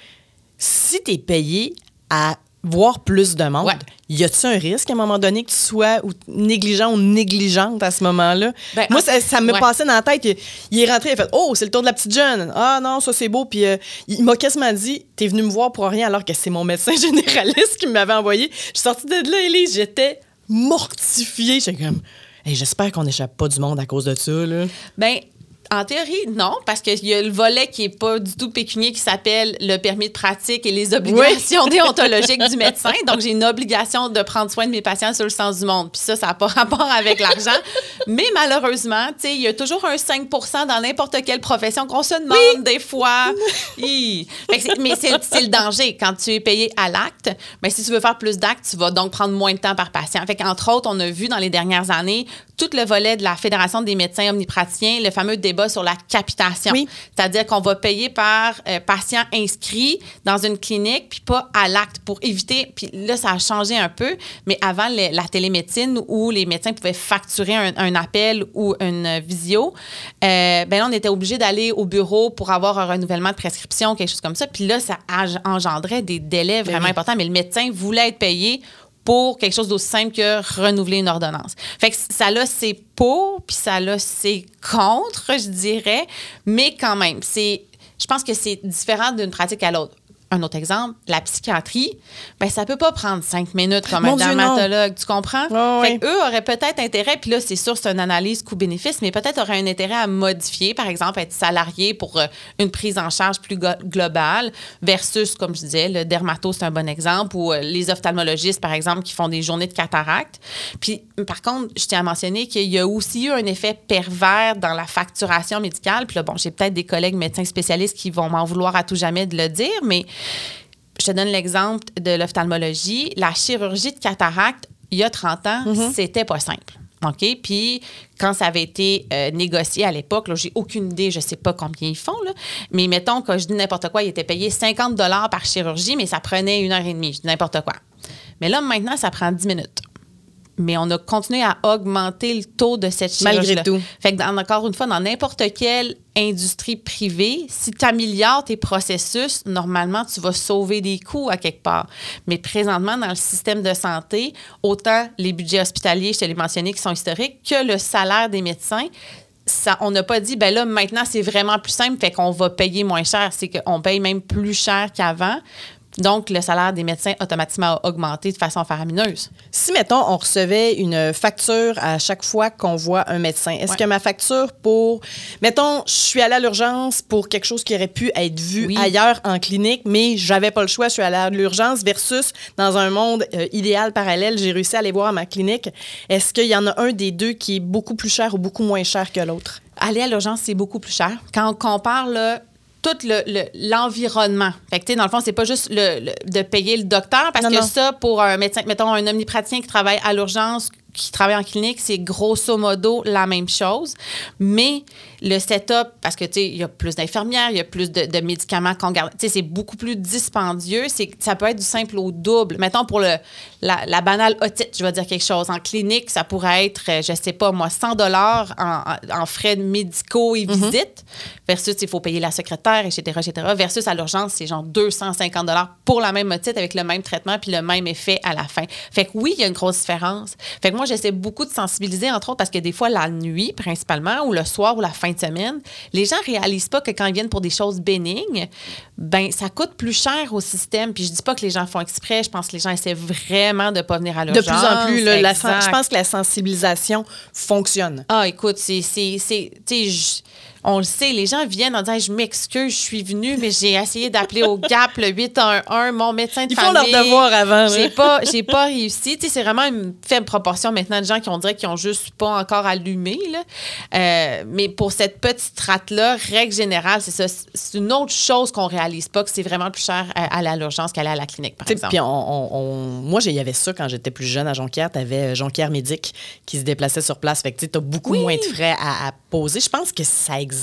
si tu es payé à voir plus de monde, Ouais. y a-t-il un risque à un moment donné que tu sois ou négligent ou négligente à ce moment-là? Ben, Moi, ça, ça me ouais. passait dans la tête. Il, il est rentré, il a fait Oh, c'est le tour de la petite jeune. Ah non, ça c'est beau. Puis euh, il m'a quasiment dit T'es venu me voir pour rien alors que c'est mon médecin généraliste qui m'avait envoyé. Je suis sortie de là, Élise, j'étais mortifiée. J'étais comme Hey, J'espère qu'on n'échappe pas du monde à cause de ça. Là. Ben, en théorie, non, parce qu'il y a le volet qui est pas du tout pécunier qui s'appelle le permis de pratique et les obligations déontologiques du médecin. Donc, j'ai une obligation de prendre soin de mes patients sur le sens du monde. Puis ça, ça n'a pas rapport avec l'argent. Mais malheureusement, tu sais, il y a toujours un 5% dans n'importe quelle profession qu'on se demande des fois. Hi. Mais c'est le danger. Quand tu es payé à l'acte, ben, si tu veux faire plus d'actes, tu vas donc prendre moins de temps par patient. Fait qu'entre autres, on a vu dans les dernières années tout le volet de la Fédération des médecins omnipraticiens, le fameux débat sur la capitation. Oui. C'est-à-dire qu'on va payer par euh, patient inscrit dans une clinique, puis pas à l'acte pour éviter. Puis là, ça a changé un peu, mais avant la télémédecine où les médecins pouvaient facturer un, un appel ou une visio, euh, ben là, on était obligé d'aller au bureau pour avoir un renouvellement de prescription, quelque chose comme ça. Puis là, ça engendrait des délais vraiment oui. importants, mais le médecin voulait être payé pour quelque chose d'aussi simple que renouveler une ordonnance. Fait que ça là, c'est pour, puis ça là, c'est contre, je dirais, mais quand même, c'est, je pense que c'est différent d'une pratique à l'autre. Un autre exemple, la psychiatrie, ben ça peut pas prendre cinq minutes comme Mon un Dieu, non. dermatologue, tu comprends? Ouais, fait que eux auraient peut-être intérêt, puis là, c'est sûr, c'est une analyse coût-bénéfice, mais peut-être auraient un intérêt à modifier, par exemple, être salarié pour euh, une prise en charge plus globale, versus, comme je disais, le dermato, c'est un bon exemple, ou euh, les ophtalmologistes, par exemple, qui font des journées de cataracte. Puis, par contre, je tiens à mentionner qu'il y a aussi eu un effet pervers dans la facturation médicale. Puis là, bon, j'ai peut-être des collègues médecins spécialistes qui vont m'en vouloir à tout jamais de le dire, mais je te donne l'exemple de l'ophtalmologie. La chirurgie de cataracte, il y a 30 ans, c'était pas simple. OK? Puis, quand ça avait été euh, négocié à l'époque, là, j'ai aucune idée, je sais pas combien ils font, là, mais mettons que je dis n'importe quoi, il était payé 50 par chirurgie, mais ça prenait une heure et demie, je dis n'importe quoi. Mais là, maintenant, ça prend 10 minutes. Mais on a continué à augmenter le taux de cette chirurgie. Malgré tout. Fait que, dans- encore une fois, dans n'importe quelle industrie privée, si tu améliores tes processus, normalement, tu vas sauver des coûts à quelque part. Mais présentement, dans le système de santé, autant les budgets hospitaliers, je te l'ai mentionné, qui sont historiques, que le salaire des médecins, ça, on n'a pas dit, ben là, maintenant, c'est vraiment plus simple, fait qu'on va payer moins cher. C'est qu'on paye même plus cher qu'avant. Donc, le salaire des médecins automatiquement a augmenté de façon faramineuse. Si, mettons, on recevait une facture à chaque fois qu'on voit un médecin, est-ce Ouais. que ma facture pour. Mettons, je suis allée à l'urgence pour quelque chose qui aurait pu être vu Oui. ailleurs en clinique, mais j'avais pas le choix, je suis allée à l'urgence versus dans un monde euh, idéal parallèle, j'ai réussi à aller voir à ma clinique. Est-ce qu'il y en a un des deux qui est beaucoup plus cher ou beaucoup moins cher que l'autre? aller à l'urgence, c'est beaucoup plus cher. Quand on compare là, tout le- le- l'environnement. fait que, dans le fond, c'est pas juste le, le- de payer le docteur, parce Non, que non. ça, pour un médecin, mettons un omnipraticien qui travaille à l'urgence, qui travaille en clinique, c'est grosso modo la même chose. Mais le setup, parce que, tu sais, il y a plus d'infirmières, il y a plus de, de médicaments qu'on garde. Tu sais, c'est beaucoup plus dispendieux. C'est, ça peut être du simple au double. Mettons, pour le, la, la banale otite, je vais dire quelque chose. En clinique, ça pourrait être, euh, je sais pas, moi, 100 dollars en, en frais médicaux et visites, versus, il faut payer la secrétaire, etc., etc., versus à l'urgence, c'est genre 250 dollars pour la même otite avec le même traitement puis le même effet à la fin. Fait que oui, il y a une grosse différence. Fait que moi, j'essaie beaucoup de sensibiliser, entre autres, parce que des fois, la nuit, principalement, ou le soir ou la fin de semaine, les gens réalisent pas que quand ils viennent pour des choses bénignes, ben ça coûte plus cher au système. Puis je dis pas que les gens font exprès, je pense que les gens essaient vraiment de pas venir à De l'urgence. plus en plus, là, la je pense que la sensibilisation fonctionne. Ah, écoute, c'est. c'est, on le sait, les gens viennent en disant Je m'excuse, je suis venue, mais j'ai essayé d'appeler au GAP le 811, mon médecin de Ils font famille. leur devoir avant. J'ai là. pas, j'ai pas réussi. Tu sais, c'est vraiment une faible proportion maintenant de gens qui on dirait qu'ils ont juste pas encore allumé. Là. Euh, mais pour cette petite strate-là, règle générale, c'est ça. C'est une autre chose qu'on réalise pas, que c'est vraiment plus cher à, aller à l'urgence qu'aller à la clinique, par exemple. Puis on, moi, j'ai- il y avait ça quand j'étais plus jeune à Jonquière. Tu avais Jonquière Médic qui se déplaçait sur place. Fait que tu as beaucoup Oui. moins de frais à, à poser. Je pense que ça existe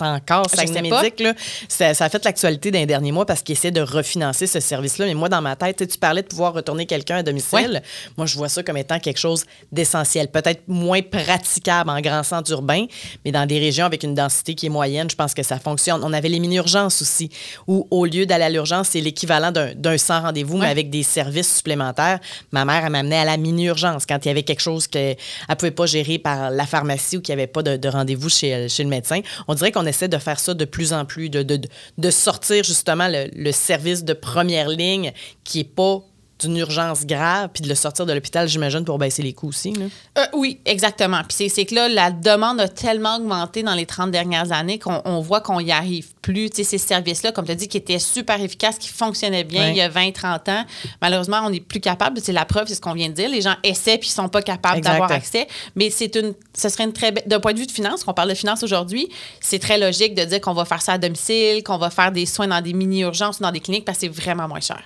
encore, Saguenay sais pas. Médic. Là. Ça, ça a fait l'actualité d'un dernier mois parce qu'ils essaient de refinancer ce service-là. Mais moi, dans ma tête, tu parlais de pouvoir retourner quelqu'un à domicile. Ouais. Moi, je vois ça comme étant quelque chose d'essentiel. Peut-être moins praticable en grand centre urbain, mais dans des régions avec une densité qui est moyenne, je pense que ça fonctionne. On avait les mini-urgences aussi, où au lieu d'aller à l'urgence, c'est l'équivalent d'un 100 rendez-vous, mais avec des services supplémentaires. Ma mère, elle m'amenait à la mini-urgence quand il y avait quelque chose qu'elle ne pouvait pas gérer par la pharmacie ou qu'il n'y avait pas de, de rendez-vous chez, chez le médecin. On dirait qu'on essaie de faire ça de plus en plus, de, sortir justement le, le service de première ligne qui n'est pas d'une urgence grave, puis de le sortir de l'hôpital, j'imagine, pour baisser les coûts aussi. là. Euh, oui, exactement. Puis c'est- que là, la demande a tellement augmenté dans les 30 dernières années qu'on on voit qu'on n'y arrive plus. Tu sais, ces services-là, comme tu as dit, qui étaient super efficaces, qui fonctionnaient bien Ouais. il y a 20, 30 ans, malheureusement, on n'est plus capable. C'est la preuve, c'est ce qu'on vient de dire. Les gens essaient puis ils sont pas capables d'avoir accès. Mais c'est une, ce serait une très belle. D'un point de vue de finance, qu'on parle de finance aujourd'hui, c'est très logique de dire qu'on va faire ça à domicile, qu'on va faire des soins dans des mini-urgences ou dans des cliniques parce que c'est vraiment moins cher.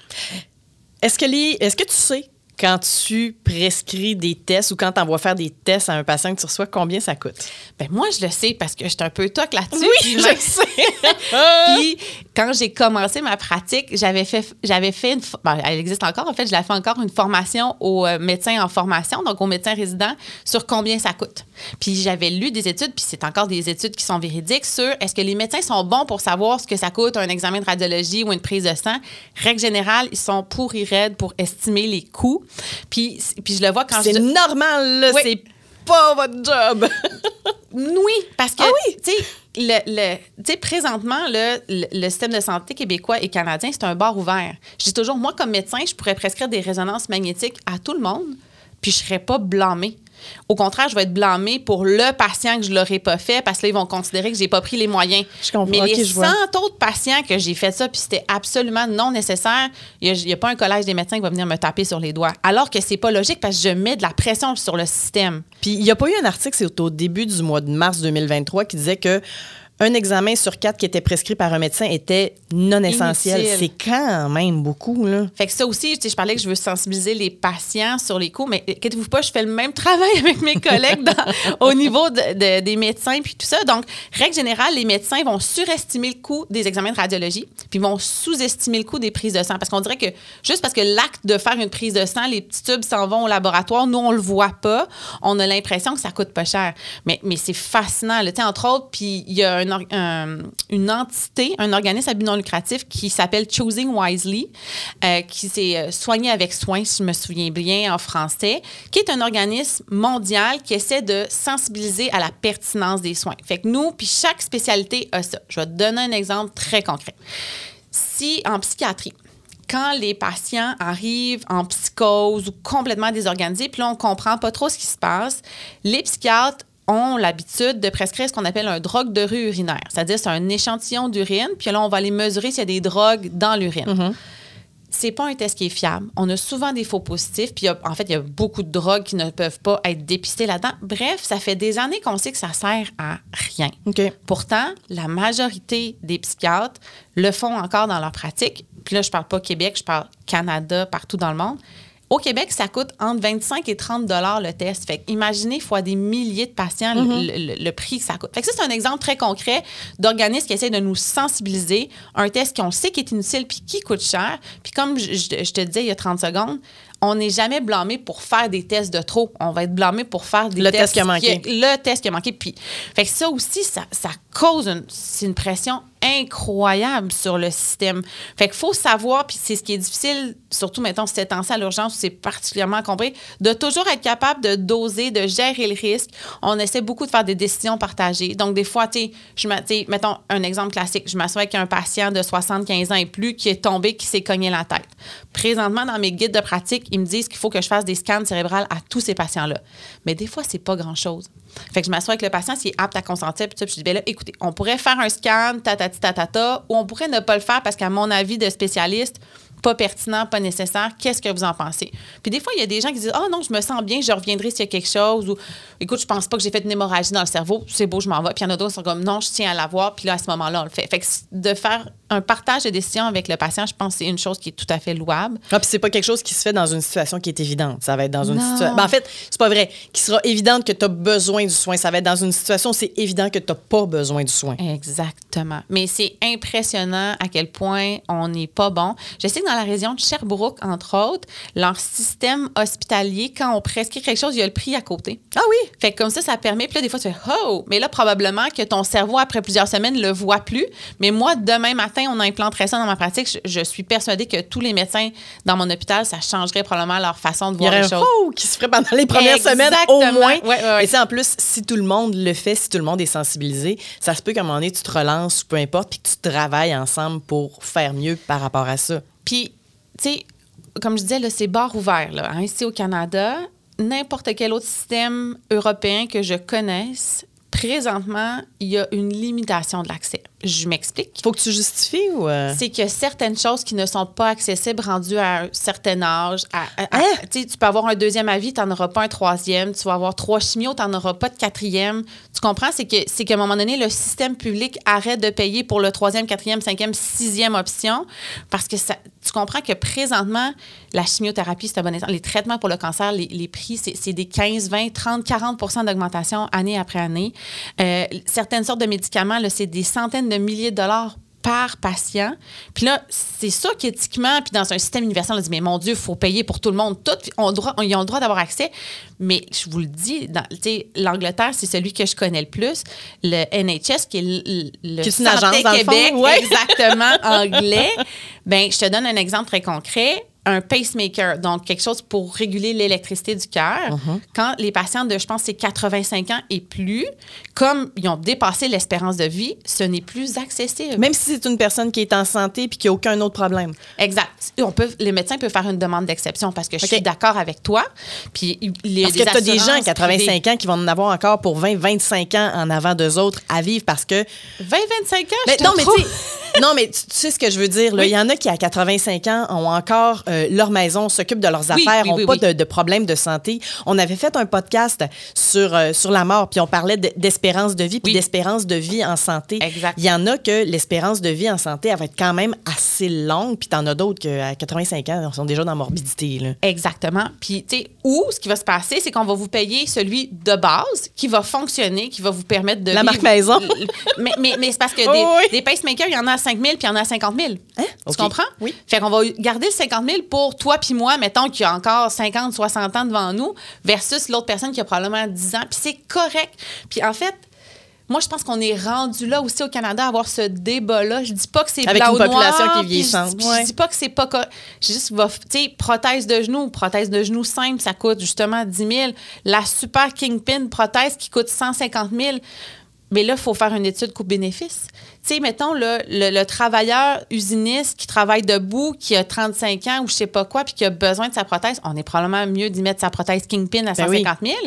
Est-ce que, les, est-ce que tu sais, quand tu prescris des tests ou quand tu envoies faire des tests à un patient que tu reçois, combien ça coûte? Ben moi, je le sais parce que j'étais un peu toc là-dessus. Oui, je même- sais. Puis quand j'ai commencé ma pratique, j'avais fait, j'avais fait une, ben, elle existe encore. En fait, je l'ai fait encore une formation aux euh, médecins en formation, donc aux médecins résidents, sur combien ça coûte. Puis j'avais lu des études, puis c'est encore des études qui sont véridiques sur est-ce que les médecins sont bons pour savoir ce que ça coûte un examen de radiologie ou une prise de sang. Règle générale, ils sont pourris raides pour estimer les coûts. Puis, puis je le vois quand C'est je normal, là, Oui. c'est pas votre job. Oui, parce que, Ah oui? tu sais, le, le- présentement, le, le, le système de santé québécois et canadien, c'est un bar ouvert. Je dis toujours, moi, comme médecin, je pourrais prescrire des résonances magnétiques à tout le monde, puis je ne serais pas blâmée. Au contraire, je vais être blâmée pour le patient que je ne l'aurais pas fait parce que là, ils vont considérer que j'ai pas pris les moyens. Je comprends. Mais les je vois. 100 autres patients que j'ai fait ça, puis c'était absolument non nécessaire, il n'y a, pas un collège des médecins qui va venir me taper sur les doigts. Alors que c'est pas logique parce que je mets de la pression sur le système. Puis il n'y a pas eu un article, c'est au début du mois de mars 2023, qui disait que un examen sur quatre qui était prescrit par un médecin était non essentiel. C'est quand même beaucoup, là. Fait que ça aussi, je parlais que je veux sensibiliser les patients sur les coûts, mais inquiétez-vous pas, je fais le même travail avec mes collègues dans- au niveau de- de- des médecins puis tout ça. Donc, règle générale, les médecins vont surestimer le coût des examens de radiologie, puis vont sous-estimer le coût des prises de sang. Parce qu'on dirait que juste parce que l'acte de faire une prise de sang, les petits tubes s'en vont au laboratoire, nous, on le voit pas, on a l'impression que ça coûte pas cher. Mais, mais c'est fascinant. là. Entre autres, puis il y a un une entité, un organisme à but non lucratif qui s'appelle Choosing Wisely, euh, qui s'est euh, soigné avec soin, si je me souviens bien en français, qui est un organisme mondial qui essaie de sensibiliser à la pertinence des soins. Fait que nous, puis chaque spécialité a ça. Je vais te donner un exemple très concret. Si en psychiatrie, quand les patients arrivent en psychose ou complètement désorganisés, puis là, on comprend pas trop ce qui se passe, les psychiatres ont l'habitude de prescrire ce qu'on appelle un drogue de rue urinaire. C'est-à-dire, c'est un échantillon d'urine, puis là, on va aller mesurer s'il y a des drogues dans l'urine. C'est pas un test qui est fiable. On a souvent des faux positifs, puis a- en fait, il y a beaucoup de drogues qui ne peuvent pas être dépistées là-dedans. Bref, ça fait des années qu'on sait que ça sert à rien. Pourtant, la majorité des psychiatres le font encore dans leur pratique. Puis là, je parle pas Québec, je parle Canada, partout dans le monde. Au Québec, ça coûte entre 25 et 30 dollars le test. Fait imaginez fois des milliers de patients le- le, le prix que ça coûte. Fait que ça, c'est un exemple très concret d'organismes qui essaient de nous sensibiliser. Un test qu'on sait qui est inutile puis qui coûte cher. Puis comme je, je- je te disais il y a 30 secondes, on n'est jamais blâmé pour faire des tests de trop. On va être blâmé pour faire des Le tests test qui a manqué. le test qui a manqué. Puis, fait que ça aussi, ça, ça cause une, c'est une pression incroyable sur le système. Fait qu'il faut savoir, puis c'est ce qui est difficile, surtout mettons si c'est temps à l'urgence, c'est particulièrement compris, de toujours être capable de doser, de gérer le risque. On essaie beaucoup de faire des décisions partagées. Donc, des fois, tu sais, mettons un exemple classique, je m'assois avec un patient de 75 ans et plus qui est tombé, qui s'est cogné la tête. Présentement, dans mes guides de pratique, ils me disent qu'il faut que je fasse des scans cérébrales à tous ces patients-là. Mais des fois, c'est pas grand-chose. Fait que je m'assois avec le patient s'il est apte à consentir, puis, ça, puis je dis, ben là, écoutez, on pourrait faire un scan, tatati tatata, ou on pourrait ne pas le faire parce qu'à mon avis de spécialiste, pas pertinent, pas nécessaire. Qu'est-ce que vous en pensez? Puis des fois, il y a des gens qui disent Ah oh non, je me sens bien, je reviendrai s'il y a quelque chose. Ou écoute, je pense pas que j'ai fait une hémorragie dans le cerveau, c'est beau, je m'en vais. Puis il y en a d'autres qui sont comme Non, je tiens à l'avoir. Puis là, à ce moment-là, on le fait. Fait que de faire un partage de décision avec le patient, je pense que c'est une chose qui est tout à fait louable. Ah, puis c'est pas quelque chose qui se fait dans une situation qui est évidente. Ça va être dans une situation. Ben, en fait, c'est pas vrai. Qui sera évidente que tu as besoin du soin. Ça va être dans une situation où c'est évident que tu n'as pas besoin du soin. Exactement. Mais c'est impressionnant à quel point on n'est pas bon. Je sais que dans la région de Sherbrooke, entre autres, leur système hospitalier, quand on prescrit quelque chose, il y a le prix à côté. Ah oui? Fait que comme ça, ça permet. Puis là, des fois, tu fais Oh! Mais là, probablement que ton cerveau, après plusieurs semaines, le voit plus. Mais moi, demain matin, on implanterait ça dans ma pratique. Je, suis persuadée que tous les médecins dans mon hôpital, ça changerait probablement leur façon de voir les choses. Il y aurait un oh! qui se ferait pendant les premières semaines, au moins. Et c'est en plus, si tout le monde le fait, si tout le monde est sensibilisé, ça se peut qu'à un moment donné, tu te relances, peu importe, puis que tu travailles ensemble pour faire mieux par rapport à ça. Puis, tu sais, comme je disais, c'est bar ouvert. Là, hein, ici au Canada, n'importe quel autre système européen que je connaisse, présentement, il y a une limitation de l'accès. Je m'explique. Faut que tu justifies ou. Euh? C'est que certaines choses qui ne sont pas accessibles rendues à un certain âge. Hein? Tu peux avoir un deuxième avis, tu n'en auras pas un troisième. Tu vas avoir trois chimios, tu n'en auras pas de quatrième. Tu comprends? C'est que c'est qu'à un moment donné, le système public arrête de payer pour le troisième, quatrième, cinquième, sixième option parce que ça, tu comprends que présentement, la chimiothérapie, c'est un bon exemple. Les traitements pour le cancer, les, prix, c'est des 15, 20, 30, 40% d'augmentation année après année. Euh, certaines sortes de médicaments, c'est des centaines de milliers de dollars par patient. Puis là, c'est ça qu'éthiquement, puis dans un système universel, on dit, mais mon Dieu, il faut payer pour tout le monde. Tout, on droit, ils ont le droit d'avoir accès. Mais je vous le dis, l'Angleterre, c'est celui que je connais le plus. Le NHS, qui est le, le Santé Québec, exactement, anglais. Ben, je te donne un exemple très concret un pacemaker, donc quelque chose pour réguler l'électricité du cœur. Uh-huh. Quand les patients de, je pense, c'est 85 ans et plus, comme ils ont dépassé l'espérance de vie, ce n'est plus accessible. Même si c'est une personne qui est en santé puis qui n'a aucun autre problème. Exact. On peut, les médecins peuvent faire une demande d'exception parce que je suis d'accord avec toi. Puis les, parce que tu as des gens à 85 ans qui vont en avoir encore pour 20, 25 ans en avant d'eux autres à vivre parce que... 20, 25 ans, mais, non, mais non, mais tu, sais ce que je veux dire. Il y en a qui, à 85 ans, ont encore euh, leur maison, s'occupent de leurs affaires, n'ont pas de, problèmes de santé. On avait fait un podcast sur, euh, sur la mort, puis on parlait d'espérance de vie, puis d'espérance de vie en santé. Exact. Il y en a que l'espérance de vie en santé, elle va être quand même assez longue, puis en as d'autres qui, à 85 ans, sont déjà dans la morbidité. Là. Exactement. Puis, tu sais, où ce qui va se passer, c'est qu'on va vous payer celui de base qui va fonctionner, qui va vous permettre de. La marque maison. mais, mais, mais c'est parce que des, des pacemakers, il y en a à 5 000 puis il y en a à 50 000. Hein? Tu comprends? Oui. Fait qu'on va garder le 50 000 pour toi puis moi, mettons qu'il y a encore 50, 60 ans devant nous, versus l'autre personne qui a probablement 10 ans. Puis c'est correct. Puis en fait, moi, je pense qu'on est rendu là aussi au Canada à avoir ce débat-là. Je dis pas que c'est Avec une population qui vieillissante. Je, je, dis pas que c'est pas... Je juste, tu sais, prothèse de genou, prothèse de genou simple, ça coûte justement 10 000. La super Kingpin prothèse qui coûte 150 000. Mais là, il faut faire une étude coût-bénéfice. Tu sais, mettons, le, le, travailleur usiniste qui travaille debout, qui a 35 ans ou je sais pas quoi, puis qui a besoin de sa prothèse, on est probablement mieux d'y mettre sa prothèse Kingpin à 150 ben 000,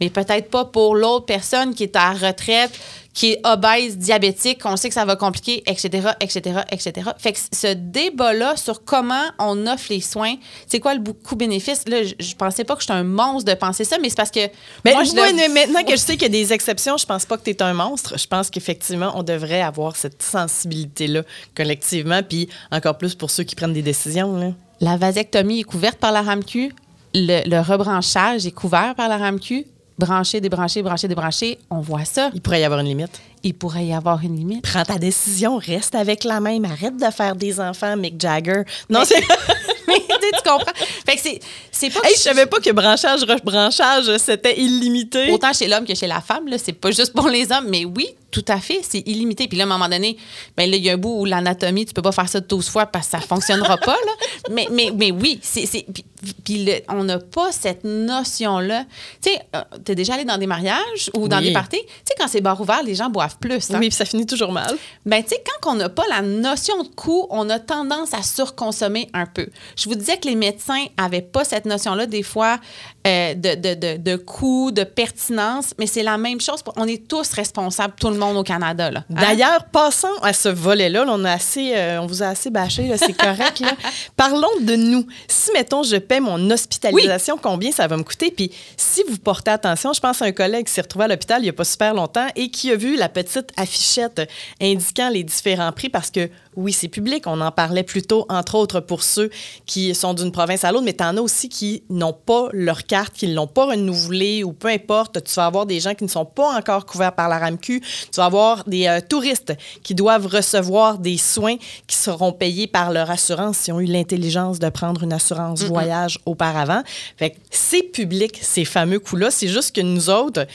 mais peut-être pas pour l'autre personne qui est à retraite, qui est obèse, diabétique, on sait que ça va compliquer, etc., etc., etc. Fait que ce débat-là sur comment on offre les soins, c'est quoi le coût-bénéfice, là, je, je, pensais pas que j'étais un monstre de penser ça, mais c'est parce que... Mais moi, je maintenant que je sais qu'il y a des exceptions, je pense pas que tu es un monstre. Je pense qu'effectivement, on devrait avoir cette sensibilité-là collectivement, puis encore plus pour ceux qui prennent des décisions. Là. La vasectomie est couverte par la RAMQ. Le, le rebranchage est couvert par la RAMQ brancher, débrancher, brancher, débrancher, on voit ça. Il pourrait y avoir une limite. Il pourrait y avoir une limite. Prends ta décision, reste avec la même, arrête de faire des enfants, Mick Jagger. Non, c'est. mais tu comprends. Fait que c'est, pas. Hey, je savais pas que branchage, rebranchage, c'était illimité. Autant chez l'homme que chez la femme, là. C'est pas juste pour les hommes, mais oui, tout à fait, c'est illimité. Puis là, à un moment donné, ben là, il y a un bout où l'anatomie, tu peux pas faire ça 12 fois parce que ça fonctionnera pas, là. Mais, mais, mais oui, c'est... c'est- Puis, puis le- on n'a pas cette notion-là. Tu sais, euh, t'es déjà allé dans des mariages ou dans Oui. des parties? Tu sais, quand c'est bar ouvert, les gens boivent plus. hein. Oui, puis ça finit toujours mal. Ben, tu sais, quand on n'a pas la notion de coût, on a tendance à surconsommer un peu. Je vous disais que les médecins n'avaient pas cette notion-là, des fois, euh, de, de, de, de coût, de pertinence, mais c'est la même chose. pour- On est tous responsables, tout le monde au Canada. là. Hein? D'ailleurs, passons à ce volet-là. Là, on, a assez, euh, on vous a assez bâché, là, c'est correct. là. Parlons de nous. Si, mettons, je paie mon hospitalisation, combien ça va me coûter? Puis, si vous portez attention, je pense à un collègue qui s'est retrouvé à l'hôpital il n'y a pas super longtemps et qui a vu la petite affichette indiquant les différents prix parce que, oui, c'est public. On en parlait plus tôt, entre autres, pour ceux qui sont d'une province à l'autre, mais tu en as aussi qui n'ont pas leur carte, qui ne l'ont pas renouvelée ou peu importe. Tu vas avoir des gens qui ne sont pas encore couverts par la RAMQ. Tu vas avoir des euh, touristes qui doivent recevoir des soins qui seront payés par leur assurance s'ils ont eu l'intelligence de prendre une assurance voyage auparavant. Fait que c'est public, ces fameux coûts-là. C'est juste que nous autres,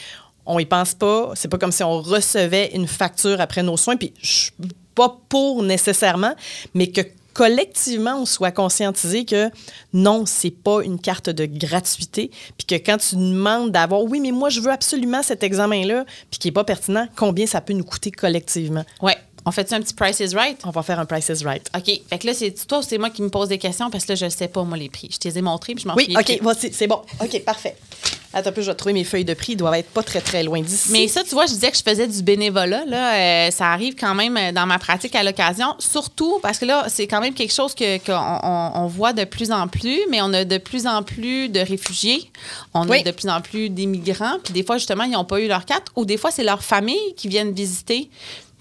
on y pense pas. C'est pas comme si on recevait une facture après nos soins. Puis je suis pas pour nécessairement, mais que collectivement, on soit conscientisé que non, c'est pas une carte de gratuité, puis que quand tu demandes d'avoir, oui, mais moi, je veux absolument cet examen-là, puis qui est pas pertinent, combien ça peut nous coûter collectivement? Ouais. On fait-tu un petit Price is Right? On va faire un Price is Right. OK. Fait que là, c'est toi ou c'est moi qui me pose des questions parce que là, je sais pas, moi, les prix. Je t'ai ai montré puis je m'en Oui, OK, voici, c'est bon. OK, parfait. Attends un peu, je vais trouver mes feuilles de prix. Ils doivent être pas très, très loin d'ici. Mais ça, tu vois, je disais que je faisais du bénévolat. Là, Euh, ça arrive quand même euh, dans ma pratique à l'occasion. Surtout parce que là, c'est quand même quelque chose que- qu'on on, on voit de plus en plus, mais on a de plus en plus de réfugiés. On Oui. a de plus en plus d'immigrants. Puis des fois, justement, ils n'ont pas eu leur carte ou des fois, c'est leur famille qui viennent visiter.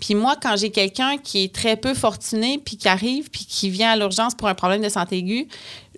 Puis moi, quand j'ai quelqu'un qui est très peu fortuné, puis qui arrive, puis qui vient à l'urgence pour un problème de santé aiguë,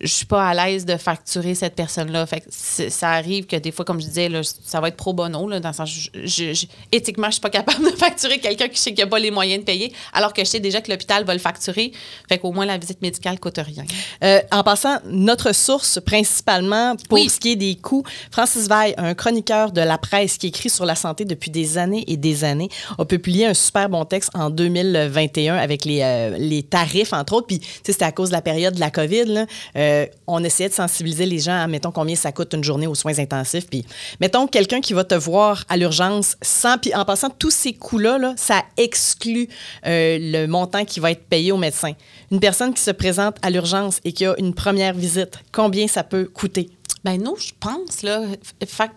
je suis pas à l'aise de facturer cette personne-là. Fait que ça arrive que des fois, comme je disais, là, ça va être pro bono, là, dans le sens, je, je- je- éthiquement, je suis pas capable de facturer quelqu'un qui sait qu'il n'a pas les moyens de payer, alors que je sais déjà que l'hôpital va le facturer. Fait qu'au moins, la visite médicale coûte rien. Euh, en passant, notre source principalement pour Oui. ce qui est des coûts, Francis Veil, un chroniqueur de la presse qui écrit sur la santé depuis des années et des années, a publié un super bon texte en 2021 avec les, euh, les tarifs, entre autres. Puis, c'était à cause de la période de la COVID. là. Euh, on essayait de sensibiliser les gens à, mettons, combien ça coûte une journée aux soins intensifs. Puis, mettons, quelqu'un qui va te voir à l'urgence sans. Puis, en passant, tous ces coûts-là, là, ça exclut euh, le montant qui va être payé au médecin. Une personne qui se présente à l'urgence et qui a une première visite, combien ça peut coûter? Ben nous, je pense, là,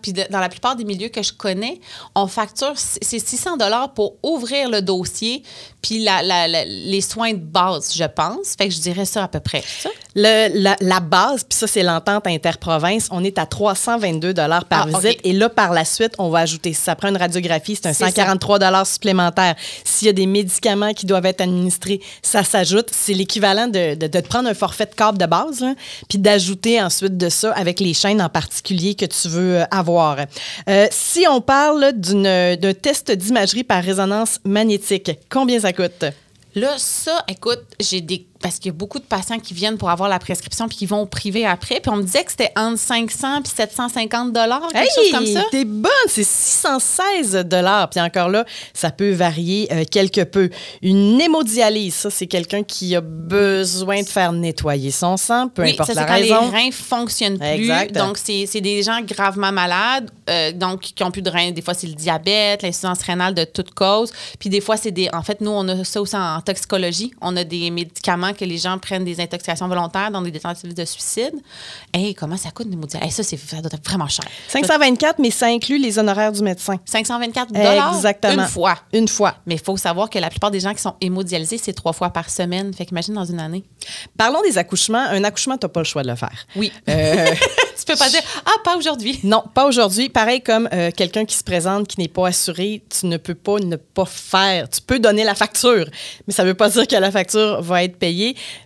puis dans la plupart des milieux que je connais, on facture, c'est 600 dollars pour ouvrir le dossier, puis la, la- la- les soins de base, je pense. Fait que je dirais ça à peu près. Ça? Le- la, la base, puis ça, c'est l'entente interprovince, on est à 322 par Ah, visite. Et là, par la suite, on va ajouter, si ça prend une radiographie, c'est un C'est ça. 143 supplémentaire. S'il y a des médicaments qui doivent être administrés, ça s'ajoute. C'est l'équivalent de, de, prendre un forfait de câble de base, puis d'ajouter ensuite de ça avec les chaînes en particulier que tu veux euh, avoir. Euh, si on parle d'un test d'imagerie par résonance magnétique, combien ça coûte? Là, ça, écoute, j'ai des. Parce qu'il y a beaucoup de patients qui viennent pour avoir la prescription puis qui vont au privé après. Puis on me disait que c'était entre 500 puis 750 dollars, quelque chose comme ça. T'es bonne, c'est 616 dollars. Puis encore là, ça peut varier euh, quelque peu. Une hémodialyse, ça, c'est quelqu'un qui a besoin de faire nettoyer son sang, peu Oui, importe ça, la quand raison. les reins fonctionnent plus. Exact. Donc, c'est c'est des gens gravement malades, euh, donc qui ont plus de reins. Des fois, c'est le diabète, l'insuffisance rénale de toute cause. Puis des fois, c'est des... En fait, nous, on a ça aussi en toxicologie. On a des médicaments que les gens prennent des intoxications volontaires dans des tentatives de suicide. Hey, comment ça coûte, des Hey, ça, c'est ça doit être vraiment cher. 524, mais ça inclut les honoraires du médecin. 524 dollars? Exactement. une fois. Une fois. Mais il faut savoir que la plupart des gens qui sont hémodialysés, c'est trois fois par semaine. Fait qu'imagine dans une année. Parlons des accouchements. Un accouchement, t'as pas le choix de le faire. Oui. Euh, tu peux pas dire, ah, pas aujourd'hui. Non, pas aujourd'hui. Pareil comme euh, quelqu'un qui se présente qui n'est pas assuré, tu ne peux pas ne pas faire. Tu peux donner la facture, mais ça ne veut pas dire que la facture va être payée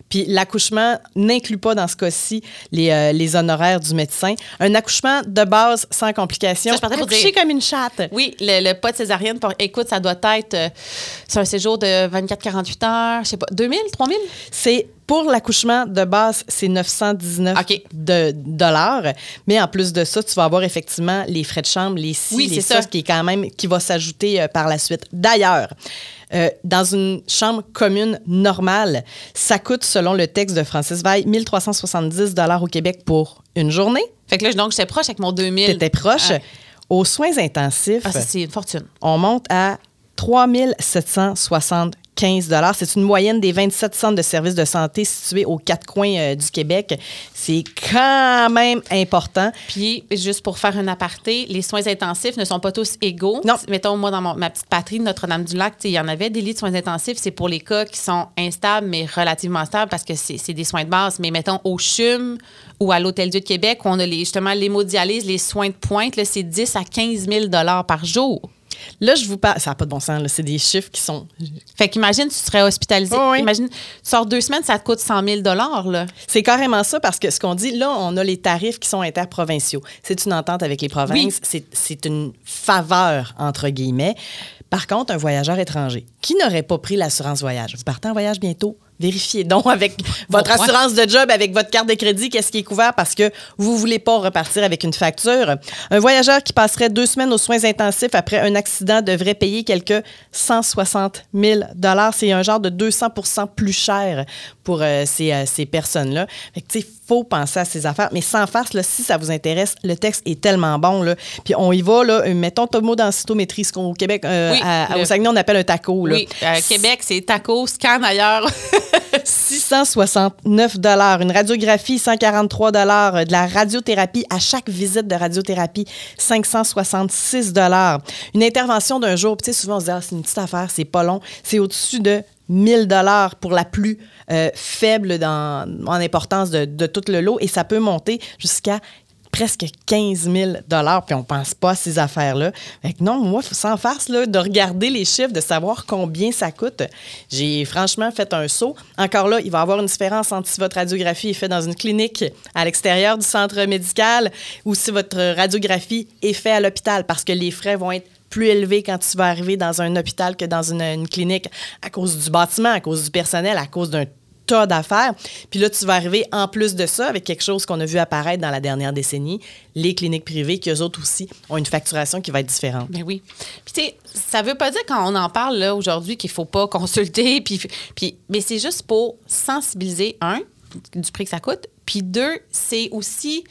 Puis l'accouchement n'inclut pas dans ce cas-ci les, euh, les honoraires du médecin. Un accouchement de base sans complications. Ça, je partais pour Accoucher dire- comme une chatte. Oui, le, le pas de césarienne, pour- écoute, ça doit être. euh, c'est un séjour de 24-48 heures, je sais pas, 2000, 3000? C'est pour l'accouchement de base, c'est 919 OK. de dollars. Mais en plus de ça, tu vas avoir effectivement les frais de chambre, les ci, Oui, les c'est ça, qui est quand même qui va s'ajouter euh, par la suite. D'ailleurs, euh, dans une chambre commune normale, ça coûte, selon le texte de Francis Veil, 1370 dollars au Québec pour une journée. Fait que là, donc, j'étais proche avec mon 2000. T'étais proche. Ah, Aux soins intensifs, ah, ça, c'est une fortune. on monte à 3 775 C'est une moyenne des 27 centres de services de santé situés aux quatre coins euh, du Québec. C'est quand même important. Puis, juste pour faire un aparté, les soins intensifs ne sont pas tous égaux. Non. Mettons, moi, dans mon- ma petite patrie Notre-Dame-du-Lac, il y en avait des lits de soins intensifs. C'est pour les cas qui sont instables, mais relativement stables parce que c'est des soins de base. Mais mettons, au CHUM ou à l'Hôtel-Dieu de Québec, où on a les, justement l'hémodialyse, les soins de pointe, c'est 10 à 15 000 par jour. Là, je vous parle. Ça n'a pas de bon sens. C'est des chiffres qui sont. Fait qu'imagine, tu serais hospitalisé. Oh oui. Imagine, tu sors deux semaines, ça te coûte 100 000 là. C'est carrément ça parce que ce qu'on dit, là, on a les tarifs qui sont interprovinciaux. C'est une entente avec les provinces. Oui. C'est une faveur, entre guillemets. Par contre, un voyageur étranger qui n'aurait pas pris l'assurance voyage, vous partez en voyage bientôt, vérifiez donc avec votre Bon, ouais. assurance de job, avec votre carte de crédit, qu'est-ce qui est couvert parce que vous voulez pas repartir avec une facture. Un voyageur qui passerait deux semaines aux soins intensifs après un accident devrait payer quelque 160 000 C'est un genre de 200% plus cher pour euh, ces, euh, ces personnes-là. Fait que, tu sais, faut penser à ces affaires. Mais sans farce, là, si ça vous intéresse, le texte est tellement bon. Là. Puis on y va, là, euh, mettons tomodensitométrie, ce qu'au Québec, euh, Oui, à- le- au Saguenay, on appelle un taco. Là. Oui, Québec, c'est taco, scan ailleurs. 669 Une radiographie, 143 De la radiothérapie à chaque visite de radiothérapie, 566 Une intervention d'un jour, tu sais, souvent on se dit, ah, c'est une petite affaire, c'est pas long. C'est au-dessus de 1000 dollars pour la plus euh, faible en importance de tout le lot. Et ça peut monter jusqu'à presque 15 000 puis on pense pas à ces affaires-là. Fait non, moi, sans farce, là, de regarder les chiffres, de savoir combien ça coûte, j'ai franchement fait un saut. Encore là, il va y avoir une différence entre si votre radiographie est faite dans une clinique à l'extérieur du centre médical ou si votre radiographie est faite à l'hôpital, parce que les frais vont être plus élevés quand tu vas arriver dans un hôpital que dans une, une clinique à cause du bâtiment, à cause du personnel, à cause d'un d'affaires. Puis là, tu vas arriver en plus de ça avec quelque chose qu'on a vu apparaître dans la dernière décennie, les cliniques privées, qui eux autres aussi ont une facturation qui va être différente. Ben oui. Puis tu sais, ça veut pas dire quand on en parle là aujourd'hui qu'il faut pas consulter puis puis mais c'est juste pour sensibiliser un du prix que ça coûte, puis deux, c'est aussi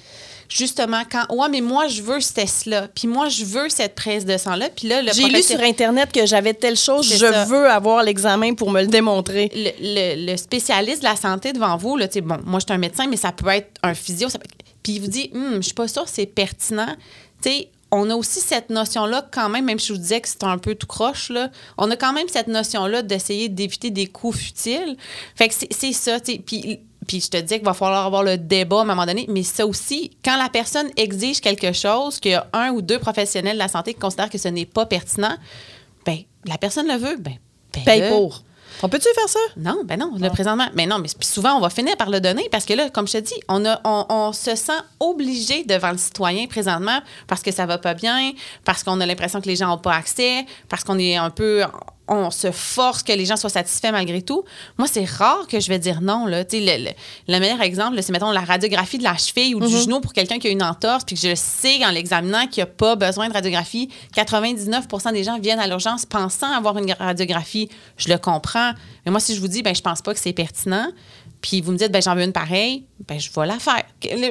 justement quand ouais mais moi je veux ce test là, puis moi je veux cette prise de sang là, puis là le J'ai lu sur Internet que j'avais telle chose, je ça. veux avoir l'examen pour me le démontrer. le, le- le spécialiste de la santé devant vous, là, tu sais, bon, moi, je suis un médecin, mais ça peut être un physio. ça peut- Puis il vous dit, Hum, je suis pas sûre c'est pertinent. Tu sais, on a aussi cette notion-là, quand même, même si je vous disais que c'est un peu tout croche, là, on a quand même cette notion-là d'essayer d'éviter des coûts futiles. Fait que c'est c'est ça, tu sais. Puis, puis je te dis qu'il va falloir avoir le débat à un moment donné, mais ça aussi, quand la personne exige quelque chose, qu'il y a un ou deux professionnels de la santé qui considèrent que ce n'est pas pertinent, ben la personne le veut, ben Paye paye-le. pour. On peut-tu faire ça? Non, ben non, là, présentement. Mais non, mais souvent, on va finir par le donner parce que là, comme je te dis, on, a, on, on se sent obligé devant le citoyen présentement parce que ça va pas bien, parce qu'on a l'impression que les gens n'ont pas accès, parce qu'on est un peu. On se force que les gens soient satisfaits malgré tout. Moi, c'est rare que je vais dire non. Là. Le, le- le meilleur exemple, c'est, mettons, la radiographie de la cheville ou du genou pour quelqu'un qui a une entorse, puis que je sais en l'examinant qu'il n'y a pas besoin de radiographie. 99% des gens viennent à l'urgence pensant avoir une radiographie. Je le comprends. Mais moi, si je vous dis, ben, je pense pas que c'est pertinent, puis vous me dites, ben, j'en veux une pareille, ben, je vais la faire.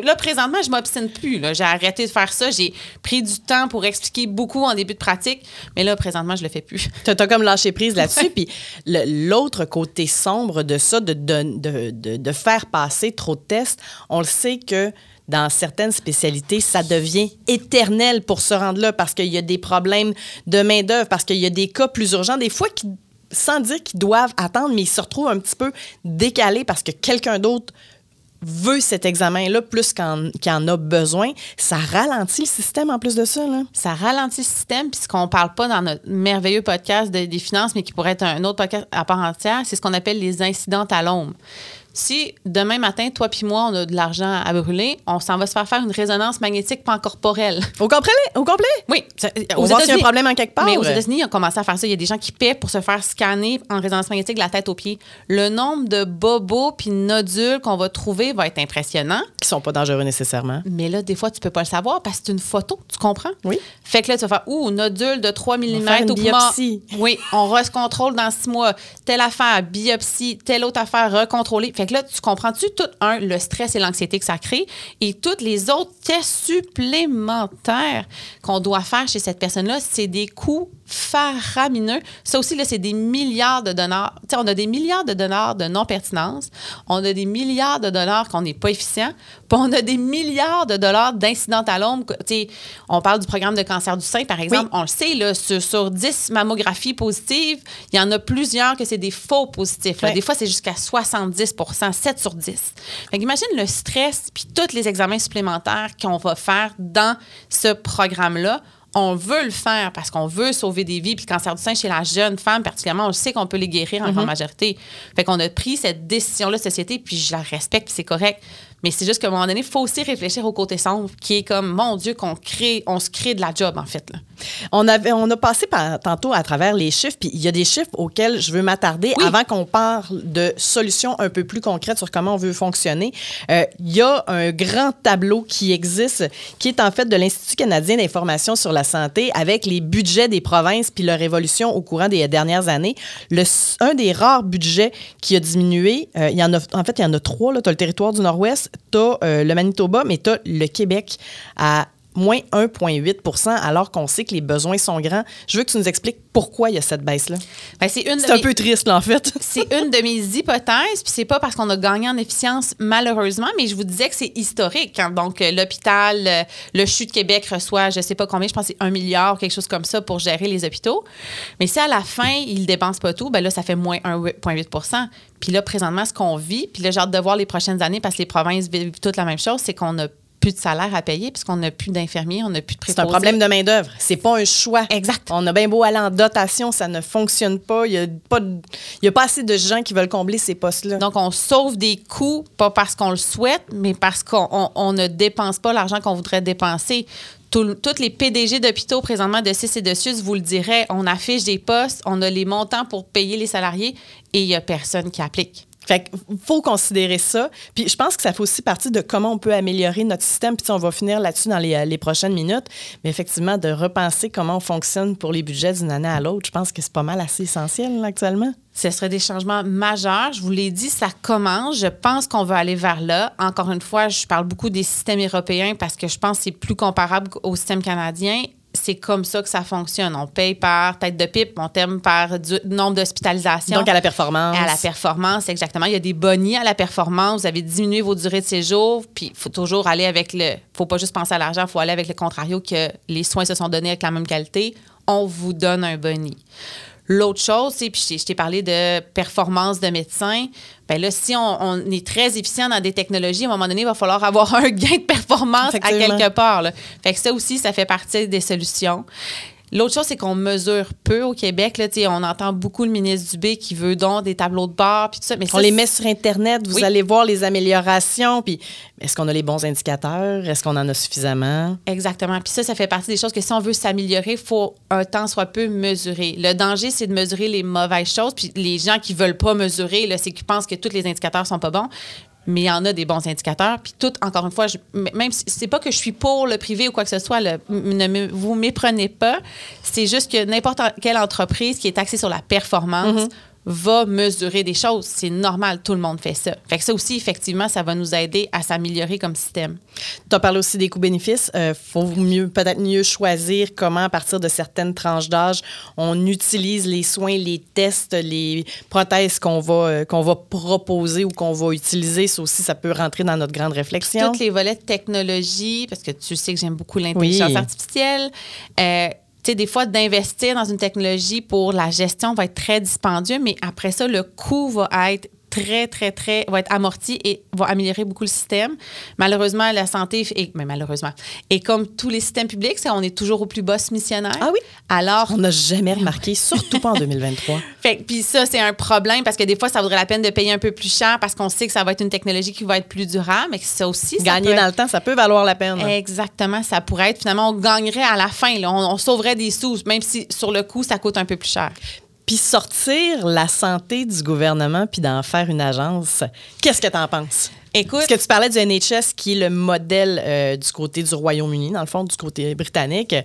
Là, présentement, je m'obstine plus. J'ai arrêté de faire ça. J'ai pris du temps pour expliquer beaucoup en début de pratique, mais là, présentement, je le fais plus. T'as as comme lâché prise là-dessus. Puis l'autre côté sombre de ça, de, de- de faire passer trop de tests, on le sait que dans certaines spécialités, ça devient éternel pour se rendre là parce qu'il y a des problèmes de main-d'œuvre, parce qu'il y a des cas plus urgents, des fois qui, sans dire qu'ils doivent attendre, mais ils se retrouvent un petit peu décalés parce que quelqu'un d'autre veut cet examen-là plus qu'en- a besoin, ça ralentit le système en plus de ça. Ça ralentit le système, puis ce qu'on parle pas dans notre merveilleux podcast de- des finances, mais qui pourrait être un autre podcast à part entière, c'est ce qu'on appelle les incidents à l'ombre. Si demain matin, toi puis moi, on a de l'argent à brûler, on s'en va se faire faire une résonance magnétique pancorporelle. Au complet? Au complet? Oui. On va s'il y a un problème en quelque part. Mais aux États-Unis, ils ont commencé à faire ça. Il y a des gens qui paient pour se faire scanner en résonance magnétique de la tête aux pieds. Le nombre de bobos puis nodules qu'on va trouver va être impressionnant. Qui sont pas dangereux nécessairement. Mais là, des fois, tu peux pas le savoir parce que c'est une photo, tu comprends? Oui. Fait que là, tu vas faire, ouh, nodule de 3 mm faire une au poumon. biopsie. Oui, on recontrôle dans six mois. Telle affaire, biopsie, telle autre affaire, recontrôler. Fait là, tu comprends-tu tout, un, le stress et l'anxiété que ça crée et toutes les autres tests supplémentaires qu'on doit faire chez cette personne-là, c'est des coûts faramineux. Ça aussi, là, c'est des milliards de dollars. On a des milliards de dollars de non-pertinence. On a des milliards de dollars qu'on n'est pas efficient. Puis on a des milliards de dollars d'incidents à l'ombre. On parle du programme de cancer du sein, par exemple. On le sait, là, sur, sur 10 mammographies positives, il y en a plusieurs que c'est des faux positifs. Des fois, c'est jusqu'à 70% 7 sur 10. Fait qu'imagine le stress puis tous les examens supplémentaires qu'on va faire dans ce programme-là. On veut le faire parce qu'on veut sauver des vies. Puis le cancer du sein chez la jeune femme, particulièrement, on sait qu'on peut les guérir en grande majorité. Fait qu'on a pris cette décision-là, société, puis je la respecte, puis c'est correct. Mais c'est juste qu'à un moment donné, il faut aussi réfléchir au côté sombre, qui est comme, mon Dieu, qu'on crée, on se crée de la job, en fait. Là. On, avait, on a passé par, tantôt à travers les chiffres, puis il y a des chiffres auxquels je veux m'attarder Oui. avant qu'on parle de solutions un peu plus concrètes sur comment on veut fonctionner. Euh, il y a un grand tableau qui existe, qui est en fait de l'Institut canadien d'information sur la santé avec les budgets des provinces puis leur évolution au courant des dernières années. Le, un des rares budgets qui a diminué, euh, il y en a, en fait, il y en a trois. Tu as le territoire du Nord-Ouest, tu as le Manitoba, mais tu le Québec à moins 1,8% alors qu'on sait que les besoins sont grands. Je veux que tu nous expliques pourquoi il y a cette baisse-là. Ben, c'est un mes- peu triste, là, en fait. C'est une de mes hypothèses, puis c'est pas parce qu'on a gagné en efficience, malheureusement, mais je vous disais que c'est historique. hein. Donc, euh, l'hôpital, euh, le CHU de Québec reçoit, je sais pas combien, je pense que c'est un milliard ou quelque chose comme ça pour gérer les hôpitaux. Mais si à la fin, ils dépensent pas tout, ben là, ça fait moins 1,8% Puis là, présentement, ce qu'on vit, puis là, j'ai hâte de voir les prochaines années parce que les provinces vivent toutes la même chose, c'est qu'on a plus de salaire à payer puisqu'on n'a plus d'infirmiers, on n'a plus de C'est un préposés. problème de main-d'œuvre. C'est pas un choix. Exact. On a bien beau aller en dotation, ça ne fonctionne pas. Il n'y a, pas de- il y a pas assez de gens qui veulent combler ces postes-là. Donc, on sauve des coûts, pas parce qu'on le souhaite, mais parce qu'on on- on ne dépense pas l'argent qu'on voudrait dépenser. Tout- toutes les PDG d'hôpitaux présentement de CIS et de SUS vous le diraient. On affiche des postes, on a les montants pour payer les salariés et il n'y a personne qui applique. Fait qu'il faut considérer ça. Puis je pense que ça fait aussi partie de comment on peut améliorer notre système. Puis on va finir là-dessus dans les, euh, les prochaines minutes. Mais effectivement, de repenser comment on fonctionne pour les budgets d'une année à l'autre, je pense que c'est pas mal assez essentiel actuellement. Ce serait des changements majeurs. Je vous l'ai dit, ça commence. Je pense qu'on va aller vers là. Encore une fois, je parle beaucoup des systèmes européens parce que je pense que c'est plus comparable au système canadien. C'est comme ça que ça fonctionne. On paye par tête de pipe, on termine par du nombre d'hospitalisations. Donc à la performance. À la performance, exactement. Il y a des bonnies à la performance. Vous avez diminué vos durées de séjour. Puis il faut toujours aller avec le. faut pas juste penser à l'argent, il faut aller avec le contrario que les soins se sont donnés avec la même qualité. On vous donne un boni. L'autre chose, c'est, puis je t'ai- je t'ai parlé de performance de médecin. Bien là, si on, on est très efficient dans des technologies, à un moment donné, il va falloir avoir un gain de performance à quelque part. là. Fait que ça aussi, ça fait partie des solutions. L'autre chose, c'est qu'on mesure peu au Québec. Là, on entend beaucoup le ministre Dubé qui veut donc des tableaux de bord puis tout ça. Mais On ça, les met sur Internet, vous Oui. allez voir les améliorations. Puis est-ce qu'on a les bons indicateurs? Est-ce qu'on en a suffisamment? Exactement. Puis ça, ça fait partie des choses que si on veut s'améliorer, il faut un temps soit peu mesurer. Le danger, c'est de mesurer les mauvaises choses. Puis les gens qui veulent pas mesurer, c'est qu'ils pensent que tous les indicateurs sont pas bons. Mais il y en a des bons indicateurs. Puis tout, encore une fois, même si c'est pas que je suis pour le privé ou quoi que ce soit, ne vous méprenez pas. C'est juste que n'importe quelle entreprise qui est axée sur la performance va mesurer des choses. C'est normal, tout le monde fait ça. Fait que ça aussi, effectivement, ça va nous aider à s'améliorer comme système. Tu as parlé aussi des coûts-bénéfices. Il faut mieux, peut-être mieux choisir comment, à partir de certaines tranches d'âge, on utilise les soins, les tests, les prothèses qu'on va, euh, qu'on va proposer ou qu'on va utiliser. Ça aussi, ça peut rentrer dans notre grande réflexion. Tous les volets de technologie, parce que tu sais que j'aime beaucoup l'intelligence Oui. artificielle. Euh, sais, des fois, d'investir dans une technologie pour la gestion va être très dispendieux, mais après ça, le coût va être très, très, très, va être amorti et va améliorer beaucoup le système. Malheureusement, la santé, mais malheureusement, et comme tous les systèmes publics, on est toujours au plus bas missionnaire. Ah oui? Alors. On n'a jamais remarqué, surtout pas en 2023. Fait puis ça, c'est un problème parce que des fois, ça vaudrait la peine de payer un peu plus cher parce qu'on sait que ça va être une technologie qui va être plus durable, mais que ça aussi. Gagner dans le temps, ça peut valoir la peine. Exactement, ça pourrait être. Finalement, on gagnerait à la fin. On, on sauverait des sous, même si sur le coup, ça coûte un peu plus cher. Puis sortir la santé du gouvernement puis d'en faire une agence, qu'est-ce que tu en penses? Écoute. Parce que tu parlais du NHS qui est le modèle euh, du côté du Royaume-Uni, dans le fond, du côté britannique.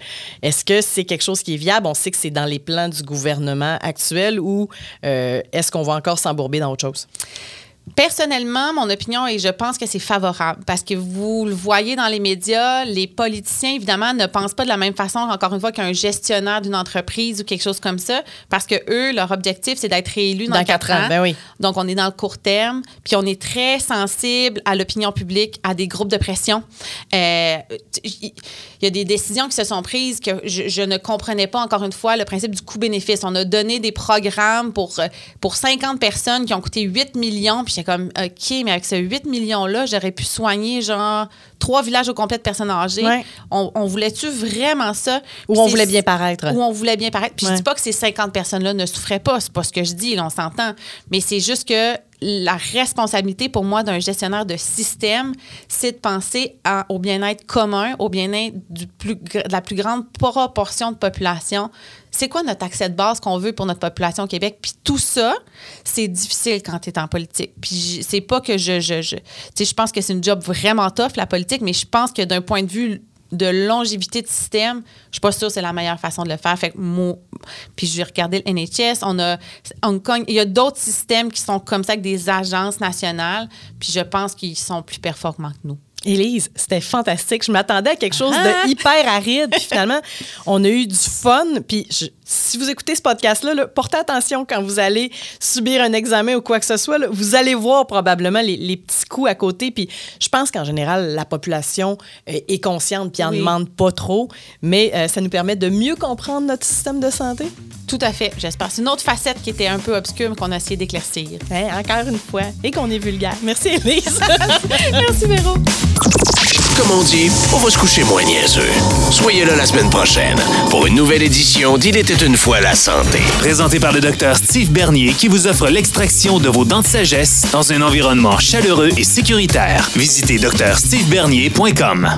Est-ce que c'est quelque chose qui est viable? On sait que c'est dans les plans du gouvernement actuel ou euh, est-ce qu'on va encore s'embourber dans autre chose? Personnellement, mon opinion est, je pense que c'est favorable parce que vous le voyez dans les médias, les politiciens, évidemment, ne pensent pas de la même façon, encore une fois, qu'un gestionnaire d'une entreprise ou quelque chose comme ça, parce que eux, leur objectif, c'est d'être réélus dans, quatre, ans. Ben oui. Donc, on est dans le court terme, puis on est très sensible à l'opinion publique, à des groupes de pression. Euh, il y a des décisions qui se sont prises que je, je, ne comprenais pas, encore une fois, le principe du coût-bénéfice. On a donné des programmes pour, pour 50 personnes qui ont coûté 8 millions, puis comme, OK, mais avec ces 8 millions-là, j'aurais pu soigner, genre, trois villages au complet de personnes âgées. On, voulait-tu vraiment ça? Ou on voulait bien paraître. Ou on voulait bien paraître. Puis je dis pas que ces 50 personnes-là ne souffraient pas, c'est pas ce que je dis, là, on s'entend. Mais c'est juste que la responsabilité pour moi d'un gestionnaire de système, c'est de penser au bien-être commun, au bien-être de la plus grande proportion de population. C'est quoi notre accès de base qu'on veut pour notre population au Québec? Puis tout ça, c'est difficile quand tu es en politique. Puis c'est pas que je. je, je je pense que c'est une job vraiment tough, la politique, mais je pense que d'un point de vue de longévité de système, je suis pas sûre que c'est la meilleure façon de le faire. Fait que puis je vais regarder le NHS, on a Hong Kong, il y a d'autres systèmes qui sont comme ça avec des agences nationales, puis je pense qu'ils sont plus performants que nous. Élise, c'était fantastique. Je m'attendais à quelque chose de ah! hyper aride. Puis finalement, on a eu du fun. Puis si vous écoutez ce podcast-là, portez attention quand vous allez subir un examen ou quoi que ce soit. vous allez voir probablement les, petits coups à côté. Puis je pense qu'en général, la population euh, est consciente puis en demande pas trop. Mais euh, ça nous permet de mieux comprendre notre système de santé. Tout à fait, j'espère. C'est une autre facette qui était un peu obscure, mais qu'on a essayé d'éclaircir. Hein, encore une fois. Et qu'on est vulgaire. Merci, Élise. Merci, Véro. Comme on dit, on va se coucher moins niaiseux. Soyez là la semaine prochaine pour une nouvelle édition d'Il était une fois la santé. Présenté par le docteur Steve Bernier qui vous offre l'extraction de vos dents de sagesse dans un environnement chaleureux et sécuritaire. Visitez docteurstevebernier.com.